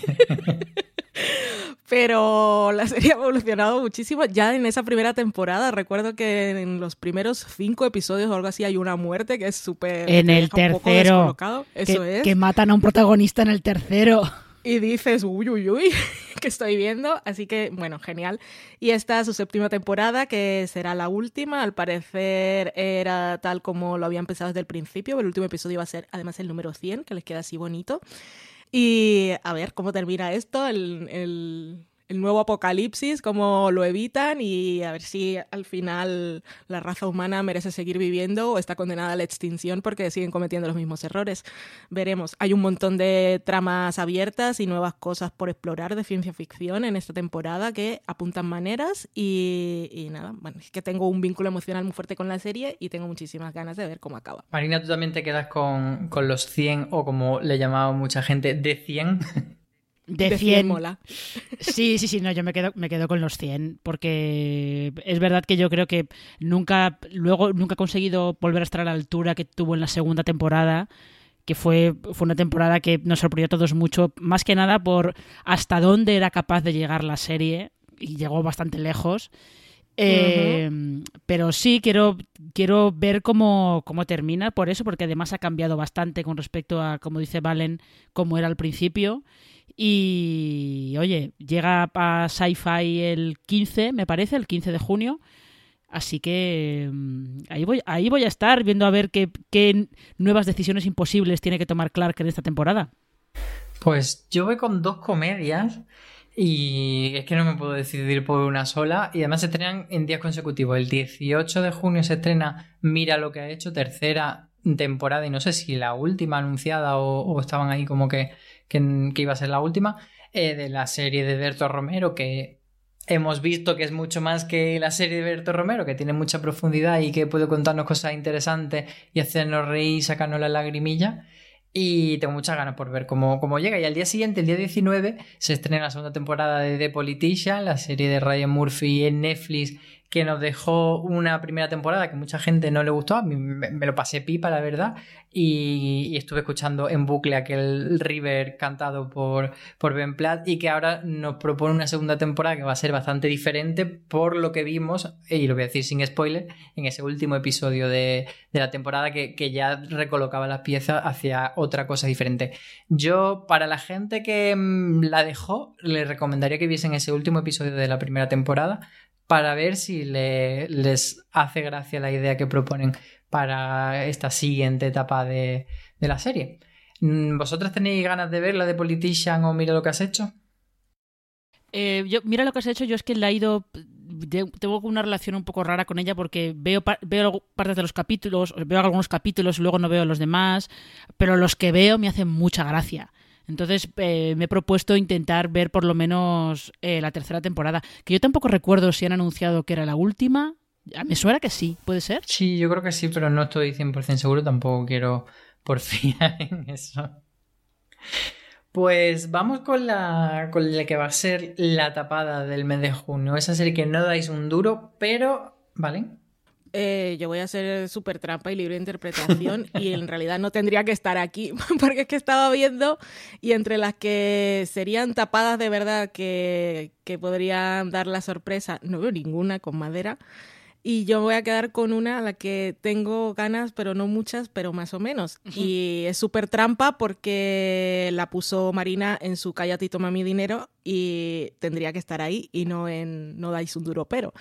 Pero la serie ha evolucionado muchísimo. Ya en esa primera temporada, recuerdo que en los primeros cinco episodios o algo así hay una muerte que es súper. En el tercero. Eso que, es. Que matan a un protagonista en el tercero. Y dices, uy, uy, uy, que estoy viendo. Así que, bueno, genial. Y esta es su séptima temporada, que será la última. Al parecer era tal como lo había empezado desde el principio. El último episodio va a ser además el número 100, que les queda así bonito. Y a ver cómo termina esto, el, el, el nuevo apocalipsis, cómo lo evitan y a ver si al final la raza humana merece seguir viviendo o está condenada a la extinción porque siguen cometiendo los mismos errores. Veremos. Hay un montón de tramas abiertas y nuevas cosas por explorar de ciencia ficción en esta temporada que apuntan maneras y, nada, bueno, es que tengo un vínculo emocional muy fuerte con la serie y tengo muchísimas ganas de ver cómo acaba. Marina, ¿tú también te quedas con, con los 100 o como le llamaba mucha gente, de 100? De, De 100. 100 mola. Sí, sí, sí, no, yo me quedo, me quedo con los 100, porque es verdad que yo creo que nunca, luego nunca he conseguido volver a estar a la altura que tuvo en la segunda temporada, que fue, fue una temporada que nos sorprendió a todos mucho, más que nada por hasta dónde era capaz de llegar la serie, y llegó bastante lejos. Eh, Pero sí, quiero, quiero ver cómo, cómo termina por eso, porque además ha cambiado bastante con respecto a, como dice Valen, cómo era al principio. Y oye, llega a Sci-Fi el 15, me parece, el 15 de junio. Así que mm, ahí voy, ahí voy a estar viendo a ver qué, qué nuevas decisiones imposibles tiene que tomar Clark en esta temporada. Pues yo voy con dos comedias y es que no me puedo decidir por una sola y además se estrenan en días consecutivos. El 18 de junio se estrena Mira lo que ha hecho, tercera temporada y no sé si la última anunciada o, o estaban ahí como que, que, iba a ser la última, eh, de la serie de Berto Romero que hemos visto que es mucho más que la serie de Berto Romero, que tiene mucha profundidad y que puede contarnos cosas interesantes y hacernos reír, sacarnos la lagrimilla. Y tengo muchas ganas por ver cómo, cómo llega. Y al día siguiente, el día 19, se estrena la segunda temporada de The Politician, la serie de Ryan Murphy en Netflix, que nos dejó una primera temporada que mucha gente no le gustó. A mí me, lo pasé pipa, la verdad. Y, estuve escuchando en bucle aquel River cantado por, por Ben Platt y que ahora nos propone una segunda temporada que va a ser bastante diferente por lo que vimos, y lo voy a decir sin spoiler, en ese último episodio de, de la temporada que, que, ya recolocaba las piezas hacia otra cosa diferente. Yo, para la gente que mmm, la dejó, le recomendaría que viesen ese último episodio de la primera temporada para ver si le, les hace gracia la idea que proponen para esta siguiente etapa de, de la serie. ¿Vosotras tenéis ganas de ver la de Politician o Mira lo que has hecho? Eh, yo, mira lo que has hecho, yo es que la he ido. Tengo una relación un poco rara con ella porque veo, veo partes de los capítulos, veo algunos capítulos y luego no veo los demás, pero los que veo me hacen mucha gracia. Entonces eh, me he propuesto intentar ver por lo menos eh, la tercera temporada, que yo tampoco recuerdo si han anunciado que era la última. Me suena que sí, ¿puede ser? Sí, yo creo que sí, pero no estoy 100% seguro, tampoco quiero porfiar en eso. Pues vamos con la, con la que va a ser la tapada del mes de junio. Esa serie que no dais un duro, pero... ¿Vale? Eh, yo voy a hacer súper trampa y libre de interpretación y en realidad no tendría que estar aquí porque es que estaba viendo y entre las que serían tapadas de verdad que, que podrían dar la sorpresa, no veo ninguna con madera. Y yo voy a quedar con una a la que tengo ganas, pero no muchas, pero más o menos. Uh -huh. Y es súper trampa porque la puso Marina en su Cállate y toma mi dinero y tendría que estar ahí y no en No dais un duro pero.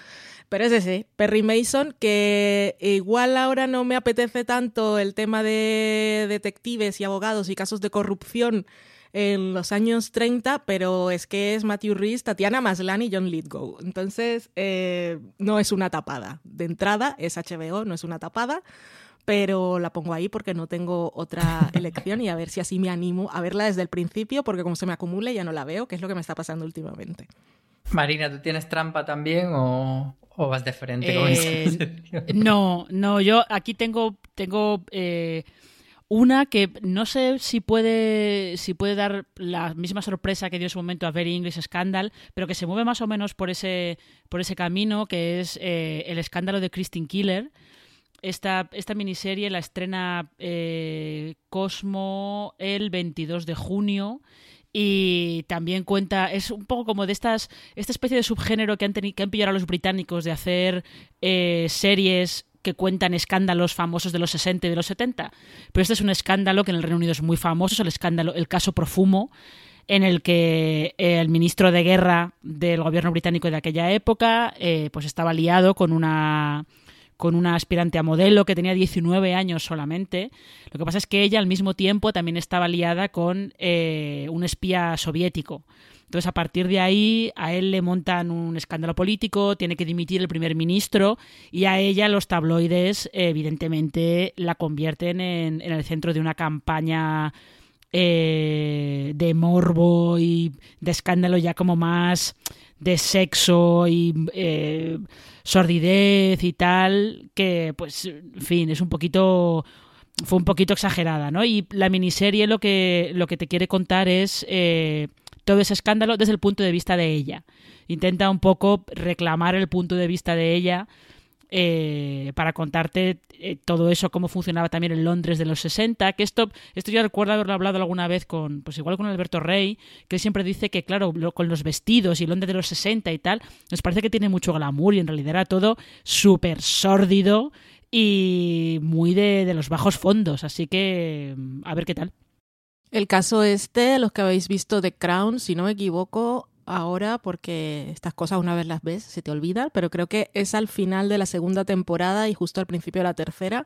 Pero es ese, Perry Mason, que igual ahora no me apetece tanto el tema de detectives y abogados y casos de corrupción en los años 30, pero es que es Matthew Rhys, Tatiana Maslany y John Lithgow. Entonces, eh, no es una tapada. De entrada, es HBO, no es una tapada, pero la pongo ahí porque no tengo otra elección y a ver si así me animo a verla desde el principio, porque como se me acumule ya no la veo, que es lo que me está pasando últimamente. Marina, ¿tú tienes trampa también o, o vas de frente con eh, No, no, yo aquí tengo, tengo eh, una que no sé si puede, si puede dar la misma sorpresa que dio en su momento a Very English Scandal, pero que se mueve más o menos por ese, por ese camino, que es eh, el escándalo de Christine Killer. Esta, esta miniserie la estrena eh, Cosmo el 22 de junio y también cuenta, es un poco como de estas, esta especie de subgénero que han, que han pillado a los británicos de hacer eh, series que cuentan escándalos famosos de los 60 y de los 70. Pero este es un escándalo que en el Reino Unido es muy famoso, es el escándalo, el caso Profumo, en el que el ministro de guerra del gobierno británico de aquella época eh, pues estaba liado con una con una aspirante a modelo que tenía 19 años solamente. Lo que pasa es que ella al mismo tiempo también estaba liada con eh, un espía soviético. Entonces, a partir de ahí, a él le montan un escándalo político, tiene que dimitir el primer ministro y a ella los tabloides, evidentemente, la convierten en, el centro de una campaña eh, de morbo y de escándalo ya como más de sexo y eh, sordidez y tal, que pues, en fin, es un poquito fue un poquito exagerada, ¿no? Y la miniserie lo que, lo que te quiere contar es eh, todo ese escándalo desde el punto de vista de ella. Intenta un poco reclamar el punto de vista de ella eh, para contarte eh, todo eso, cómo funcionaba también en Londres de los 60, que esto, esto yo recuerdo haberlo hablado alguna vez con, pues igual con Alberto Rey, que siempre dice que, claro, con los vestidos y Londres de los 60 y tal, nos parece que tiene mucho glamour y en realidad era todo súper sórdido y muy de, de los bajos fondos, así que a ver qué tal. El caso este, los que habéis visto The Crown, si no me equivoco, ahora porque estas cosas una vez las ves se te olvidan, pero creo que es al final de la segunda temporada y justo al principio de la tercera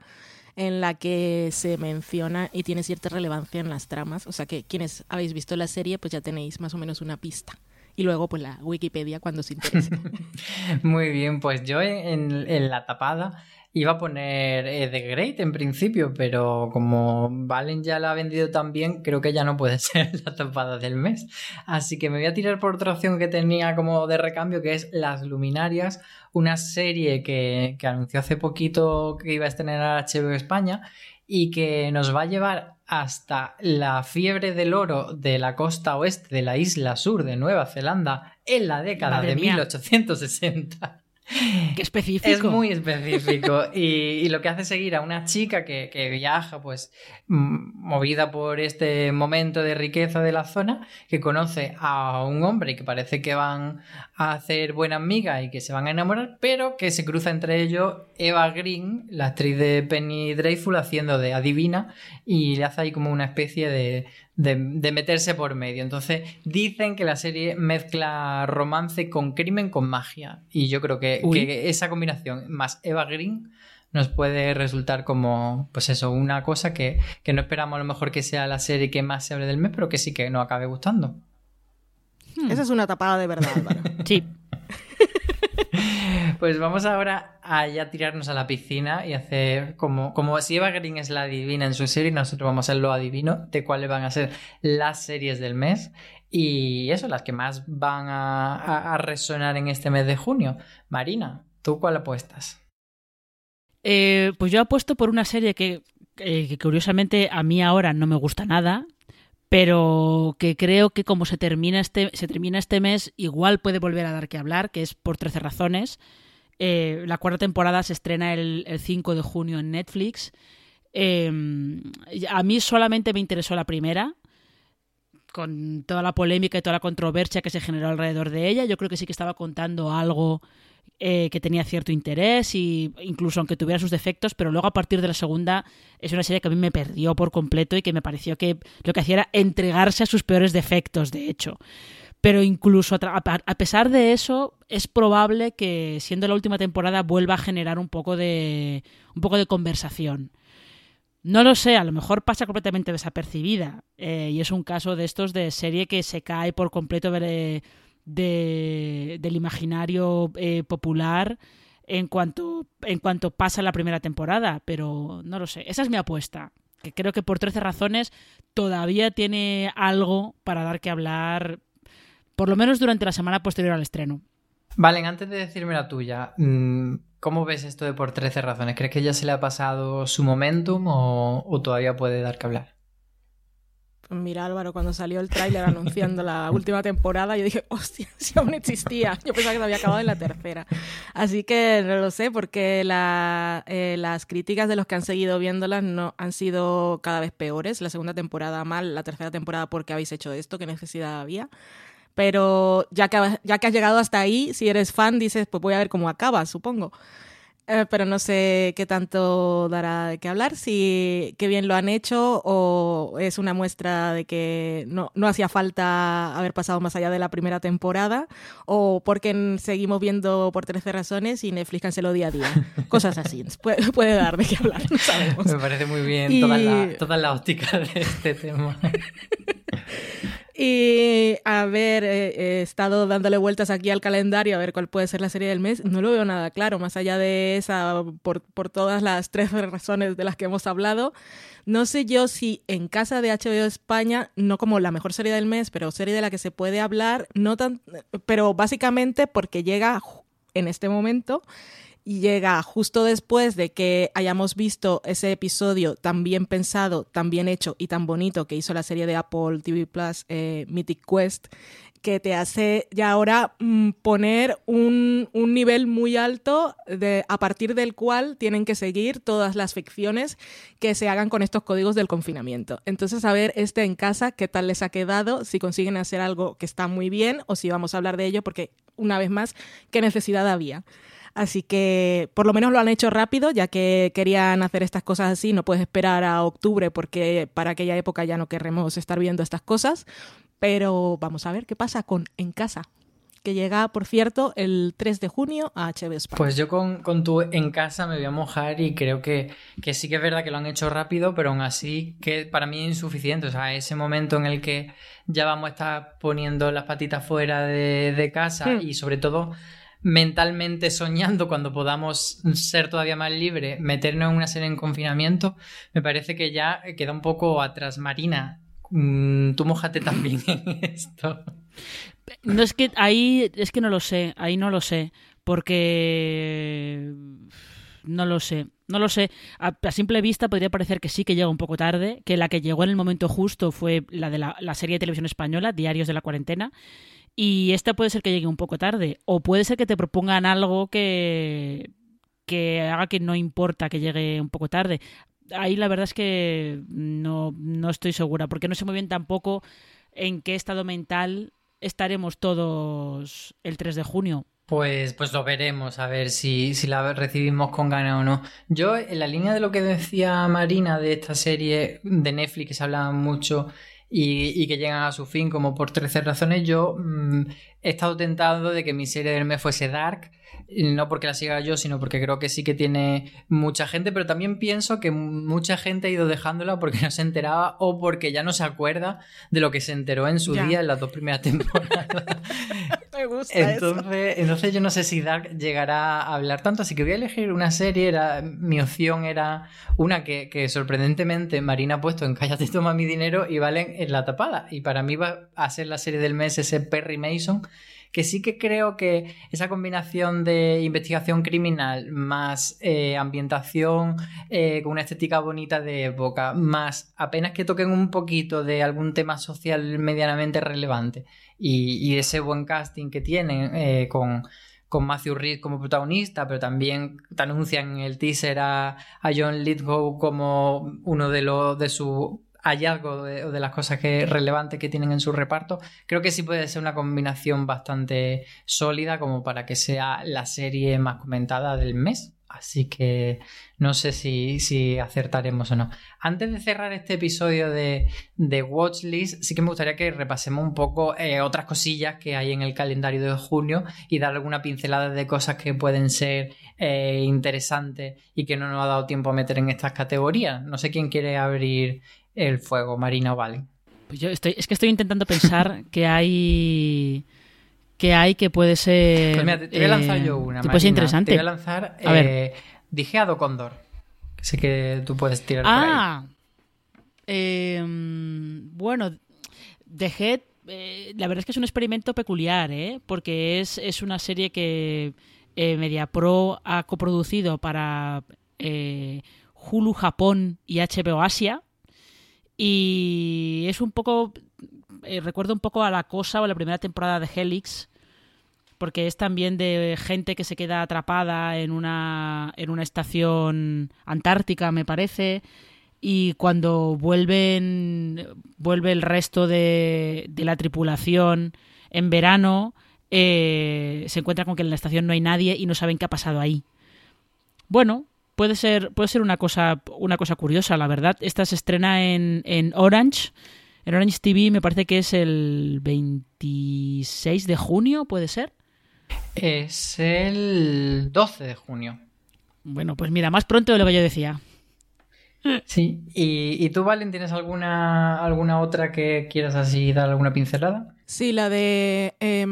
en la que se menciona y tiene cierta relevancia en las tramas. O sea que quienes habéis visto la serie pues ya tenéis más o menos una pista. Y luego pues la Wikipedia cuando os interese. Muy bien, pues yo en, en la tapada Iba a poner eh, The Great en principio, pero como Valen ya la ha vendido tan bien, creo que ya no puede ser la tapada del mes. Así que me voy a tirar por otra opción que tenía como de recambio, que es Las Luminarias, una serie que, que anunció hace poquito que iba a estrenar HBO España y que nos va a llevar hasta la fiebre del oro de la costa oeste de la isla sur de Nueva Zelanda en la década de 1860. Qué específico. Es muy específico. y, lo que hace seguir a una chica que, que, viaja, pues, movida por este momento de riqueza de la zona, que conoce a un hombre que parece que van a hacer buena amiga y que se van a enamorar, pero que se cruza entre ellos Eva Green, la actriz de Penny Dreyfus, haciendo de adivina, y le hace ahí como una especie de, de, meterse por medio. Entonces, dicen que la serie mezcla romance con crimen con magia. Y yo creo que, esa combinación más Eva Green nos puede resultar como, pues eso, una cosa que, no esperamos a lo mejor que sea la serie que más se hable del mes, pero que sí que nos acabe gustando. Hmm. Esa es una tapada de verdad, Álvaro. sí. Pues vamos ahora a ya tirarnos a la piscina y hacer como, como si Eva Green es la adivina en su serie, nosotros vamos a ser lo adivino de cuáles van a ser las series del mes y eso, las que más van a, resonar en este mes de junio. Marina, ¿tú cuál apuestas? Eh, pues yo apuesto por una serie que, eh, que curiosamente a mí ahora no me gusta nada, pero que creo que como se termina este, se termina este mes, igual puede volver a dar que hablar, que es por 13 razones. Eh, la cuarta temporada se estrena el, 5 de junio en Netflix. Em, a mí solamente me interesó la primera, con toda la polémica y toda la controversia que se generó alrededor de ella. Yo creo que sí que estaba contando algo eh, que tenía cierto interés y incluso aunque tuviera sus defectos, pero luego a partir de la segunda es una serie que a mí me perdió por completo y que me pareció que lo que hacía era entregarse a sus peores defectos, de hecho. Pero incluso a pesar de eso, es probable que siendo la última temporada vuelva a generar un poco de un poco de conversación. No lo sé, a lo mejor pasa completamente desapercibida eh, y es un caso de estos de serie que se cae por completo de, del imaginario eh, popular en cuanto, en cuanto pasa la primera temporada, pero no lo sé. Esa es mi apuesta, que creo que por 13 razones todavía tiene algo para dar que hablar, por lo menos durante la semana posterior al estreno. Valen, antes de decirme la tuya, mm, ¿cómo ves esto de por 13 razones? ¿Crees que ya se le ha pasado su momentum o todavía puede dar que hablar? Mira, Álvaro, cuando salió el tráiler anunciando la última temporada, yo dije, hostia, si aún existía. Yo pensaba que se había acabado en la tercera. Así que no lo sé, porque la, eh, las críticas de los que han seguido viéndolas no han sido cada vez peores. La segunda temporada mal, la tercera temporada porque habéis hecho esto, qué necesidad había. Pero ya que, ya que has llegado hasta ahí, si eres fan, dices, pues voy a ver cómo acaba, supongo. Eh, pero no sé qué tanto dará de qué hablar, si qué bien lo han hecho o es una muestra de que no, no hacía falta haber pasado más allá de la primera temporada o porque seguimos viendo por 13 razones y Netflix canceló día a día. Cosas así. Puede, puede dar de qué hablar, no sabemos. Me parece muy bien toda, la, toda la óptica de este tema. Y a ver, he estado dándole vueltas aquí al calendario a ver cuál puede ser la serie del mes. No lo veo nada claro, más allá de esa, por, por todas las tres razones de las que hemos hablado. No sé yo si en casa de HBO España, no como la mejor serie del mes, pero serie de la que se puede hablar, no tan, pero básicamente porque llega en este momento y llega justo después de que hayamos visto ese episodio tan bien pensado, tan bien hecho y tan bonito que hizo la serie de Apple TV Plus, eh, Mythic Quest, que te hace ya ahora mm, poner un, un, nivel muy alto de, a partir del cual tienen que seguir todas las ficciones que se hagan con estos códigos del confinamiento. Entonces, a ver este en casa, qué tal les ha quedado, si consiguen hacer algo que está muy bien o si vamos a hablar de ello, porque una vez más, qué necesidad había. Así que por lo menos lo han hecho rápido, ya que querían hacer estas cosas así. No puedes esperar a octubre porque para aquella época ya no querremos estar viendo estas cosas. Pero vamos a ver qué pasa con En Casa, que llega, por cierto, el 3 de junio a España. Pues yo con, con tu En Casa me voy a mojar y creo que, que, sí que es verdad que lo han hecho rápido, pero aún así que para mí es insuficiente. O sea, ese momento en el que ya vamos a estar poniendo las patitas fuera de, de casa Hmm. y sobre todo mentalmente soñando cuando podamos ser todavía más libres, meternos en una serie en confinamiento, me parece que ya queda un poco atrás. Marina, mm, tú mojate también en esto. No es que ahí es que no lo sé, ahí no lo sé, porque no lo sé, no lo sé. A, simple vista podría parecer que sí que llega un poco tarde, que la que llegó en el momento justo fue la de la serie de televisión española, Diarios de la cuarentena, y esta puede ser que llegue un poco tarde, o puede ser que te propongan algo que que haga que no importa que llegue un poco tarde. Ahí la verdad es que no, no estoy segura, porque no sé muy bien tampoco en qué estado mental estaremos todos el 3 de junio. Pues, pues lo veremos, a ver si, si la recibimos con ganas o no. Yo, en la línea de lo que decía Marina de esta serie de Netflix que se hablaba mucho y, y que llegan a su fin como por 13 razones, yo mmm, he estado tentado de que mi serie del mes fuese Dark, no porque la siga yo, sino porque creo que sí que tiene mucha gente, pero también pienso que mucha gente ha ido dejándola porque no se enteraba o porque ya no se acuerda de lo que se enteró en su Ya. día en las dos primeras temporadas. Me gusta. Entonces, entonces yo no sé si Dark llegará a hablar tanto, así que voy a elegir una serie. Mi opción era una que, que sorprendentemente Marina ha puesto en Cállate, toma mi dinero y Valen en la tapada. Y para mí va a ser la serie del mes ese Perry Mason, que sí que creo que esa combinación de investigación criminal más eh, ambientación eh, con una estética bonita de época, más apenas que toquen un poquito de algún tema social medianamente relevante y, ese buen casting que tienen eh, con, con Matthew Reed como protagonista, pero también te anuncian en el teaser a, a John Lithgow como uno de los de su hallazgo de, de, las cosas que relevantes que tienen en su reparto, creo que sí puede ser una combinación bastante sólida como para que sea la serie más comentada del mes. Así que no sé si, si acertaremos o no. Antes de cerrar este episodio de, de Watchlist, sí que me gustaría que repasemos un poco eh, otras cosillas que hay en el calendario de junio y dar alguna pincelada de cosas que pueden ser eh, interesantes y que no nos ha dado tiempo a meter en estas categorías. No sé quién quiere abrir el fuego, Marina o Valen. Pues yo estoy, es que estoy intentando pensar que hay que hay que puede ser. Pues mira, te, te voy a lanzar eh, yo una. Que puede ser interesante. Te voy a lanzar. A ver. Eh, dije a Condor. Sé que tú puedes tirar ah, por ahí. Eh, bueno, Head, eh, la verdad es que es un experimento peculiar, ¿eh? Porque es, es una serie que MediaPro ha coproducido para eh, Hulu Japón y HBO Asia. Y es un poco. Eh, recuerdo un poco a la cosa o la primera temporada de Helix. Porque es también de gente que se queda atrapada en una, en una estación antártica, me parece. Y cuando vuelven. vuelve el resto de, de la tripulación en verano. Eh, se encuentran con que en la estación no hay nadie y no saben qué ha pasado ahí. Bueno, puede ser, puede ser una cosa, una cosa curiosa, la verdad. Esta se estrena en, en Orange. En Orange TV me parece que es el 26 de junio, ¿puede ser? Es el 12 de junio. Bueno, pues mira, más pronto de lo que yo decía. Sí, ¿y, y tú, Valen, tienes alguna, alguna otra que quieras así dar alguna pincelada? Sí, la de, eh,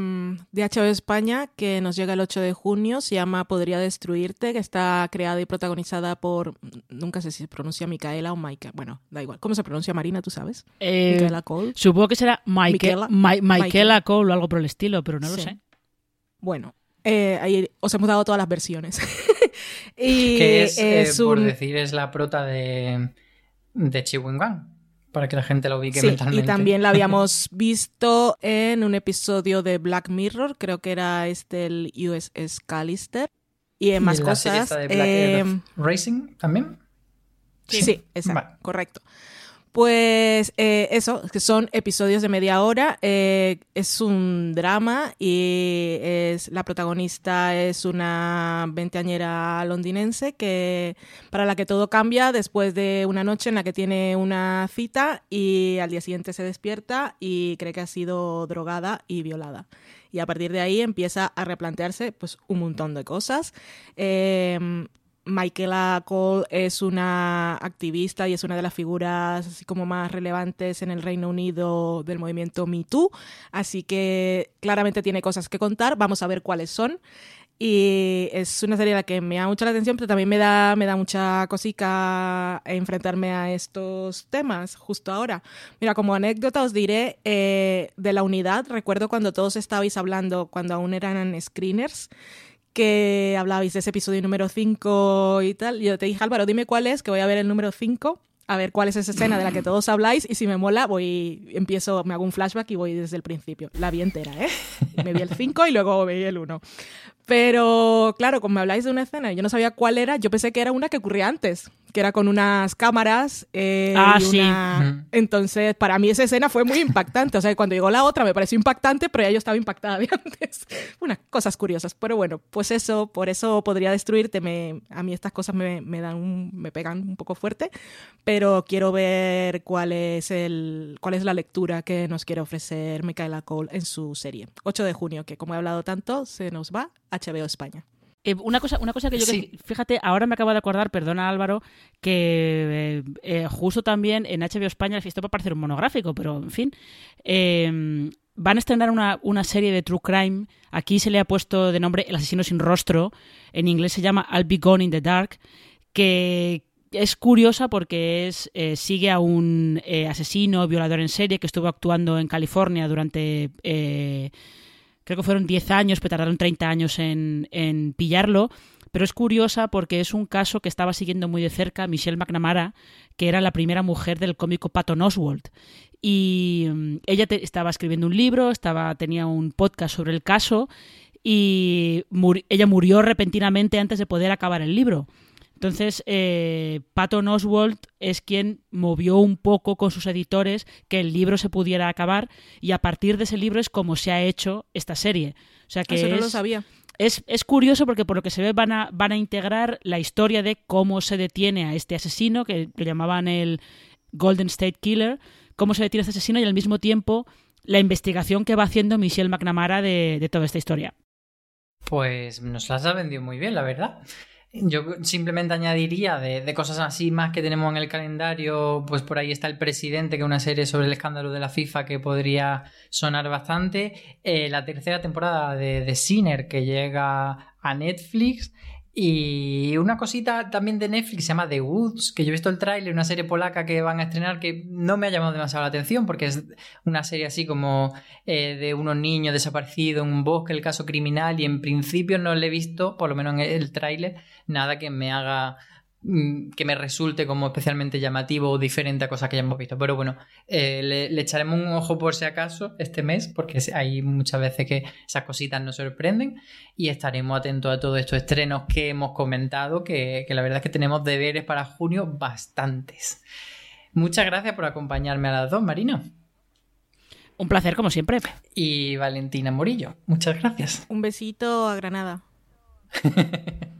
de HBO España, que nos llega el 8 de junio, se llama Podría Destruirte, que está creada y protagonizada por, nunca sé si se pronuncia Micaela o Maika, bueno, da igual. ¿Cómo se pronuncia Marina, tú sabes? Eh, Micaela Cole. Supongo que será Michaela, Michaela. Cole o algo por el estilo, pero no lo sé. Bueno, eh, ahí os hemos dado todas las versiones. Y que es, eh, es por decir, es la prota de, de Chiwin-Wan, para que la gente lo ubique Sí, mentalmente. y también la habíamos visto en un episodio de Black Mirror, creo que era este el USS Callister. Y en ¿Y más la serie cosas. esta de Black eh, Earth Racing también. Sí, exacto, Vale. correcto. Pues eh, eso, que son episodios de media hora, eh, es un drama y es, la protagonista es una veinteañera londinense que, para la que todo cambia después de una noche en la que tiene una cita y al día siguiente se despierta y cree que ha sido drogada y violada. Y a partir de ahí empieza a replantearse pues, un montón de cosas. Eh, Michaela Cole es una activista y es una de las figuras así como más relevantes en el Reino Unido del movimiento Me Too, así que claramente tiene cosas que contar, vamos a ver cuáles son. Y es una serie a la que me da mucha la atención, pero también me da, me da mucha cosica enfrentarme a estos temas justo ahora. Mira, como anécdota os diré eh, de la unidad, recuerdo cuando todos estabais hablando, cuando aún eran screeners, que hablabais de ese episodio número 5 y tal. Yo te dije, Álvaro, dime cuál es, que voy a ver el número 5, a ver cuál es esa escena de la que todos habláis y si me mola, voy, empiezo, me hago un flashback y voy desde el principio. La vi entera, ¿eh? Me vi el 5 y luego vi el 1. Pero claro, como me habláis de una escena yo no sabía cuál era, yo pensé que era una que ocurría antes, que era con unas cámaras. eh, Ah, y sí. una-. Entonces, para mí esa escena fue muy impactante. O sea, cuando llegó la otra me pareció impactante, pero ya yo estaba impactada de antes. Unas cosas curiosas. Pero bueno, pues eso, por eso podría destruirte. Me, a mí estas cosas me, me dan un- me pegan un poco fuerte, pero quiero ver cuál es el cuál es la lectura que nos quiere ofrecer Michaela Cole en su serie. 8 de junio, que como he hablado tanto, se nos va HBO España. Eh, una cosa, una cosa que yo que- Sí. fíjate, ahora me acabo de acordar, perdona Álvaro, que eh, eh, justo también en HBO España esto va a parecer un monográfico, pero en fin, eh, van a estrenar una, una serie de True Crime. Aquí se le ha puesto de nombre El asesino sin rostro. En inglés se llama I'll Be Gone in the Dark, que es curiosa porque es eh, sigue a un eh, asesino, violador en serie que estuvo actuando en California durante eh, creo que fueron 10 años, pero tardaron 30 años en, en pillarlo. Pero es curiosa porque es un caso que estaba siguiendo muy de cerca Michelle McNamara, que era la primera mujer del cómico Patton Oswalt. Y mm, ella te- estaba escribiendo un libro, estaba, tenía un podcast sobre el caso y ella murió repentinamente antes de poder acabar el libro. Entonces, eh, Patton Oswalt es quien movió un poco con sus editores que el libro se pudiera acabar y a partir de ese libro es como se ha hecho esta serie. O sea que Eso no es, lo sabía. es, es curioso porque por lo que se ve van a, van a integrar la historia de cómo se detiene a este asesino, que lo llamaban el Golden State Killer, cómo se detiene a este asesino y al mismo tiempo la investigación que va haciendo Michelle McNamara de, de toda esta historia. Pues nos las ha vendido muy bien, la verdad. Yo simplemente añadiría de, de cosas así más que tenemos en el calendario, pues por ahí está El Presidente, que es una serie sobre el escándalo de la FIFA que podría sonar bastante. Eh, la tercera temporada de, de Sinner que llega a Netflix. Y una cosita también de Netflix se llama The Woods, que yo he visto el tráiler, una serie polaca que van a estrenar que no me ha llamado demasiado la atención porque es una serie así como eh, de unos niños desaparecidos en un bosque, el caso criminal, y en principio no le he visto, por lo menos en el tráiler, nada que me haga que me resulte como especialmente llamativo o diferente a cosas que ya hemos visto. Pero bueno, eh, le, le echaremos un ojo por si acaso este mes, porque hay muchas veces que esas cositas nos sorprenden y estaremos atentos a todos estos estrenos que hemos comentado, que, que la verdad es que tenemos deberes para junio bastantes. Muchas gracias por acompañarme a las dos, Marina. Un placer, como siempre. Y Valentina Morillo, muchas gracias. Un besito a Granada.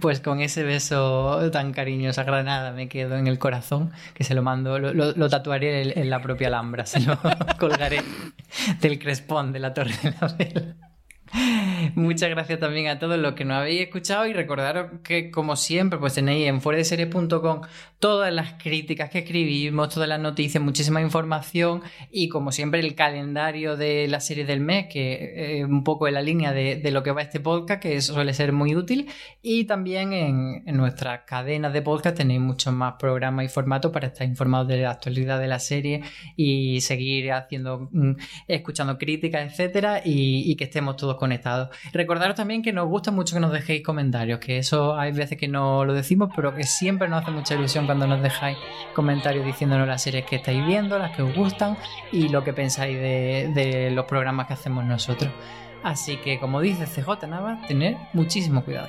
Pues con ese beso tan cariñoso a Granada me quedo en el corazón, que se lo mando, lo, lo- tatuaré en, en la propia Alhambra, se lo colgaré del crespón de la Torre de la Vela. Muchas gracias también a todos los que nos habéis escuchado y recordaros que como siempre pues tenéis en fueradeseries.com todas las críticas que escribimos, todas las noticias, muchísima información y como siempre el calendario de la serie del mes que es un poco en la línea de, lo que va este podcast que suele ser muy útil. Y también en, en nuestras cadenas de podcast tenéis muchos más programas y formatos para estar informados de la actualidad de la serie y seguir haciendo mm, escuchando críticas etcétera y, y que estemos todos conectados. Recordaros también que nos gusta mucho que nos dejéis comentarios, que eso hay veces que no lo decimos, pero que siempre nos hace mucha ilusión cuando nos dejáis comentarios diciéndonos las series que estáis viendo, las que os gustan y lo que pensáis de, los programas que hacemos nosotros. Así que, como dice CJ Navas, tener muchísimo cuidado.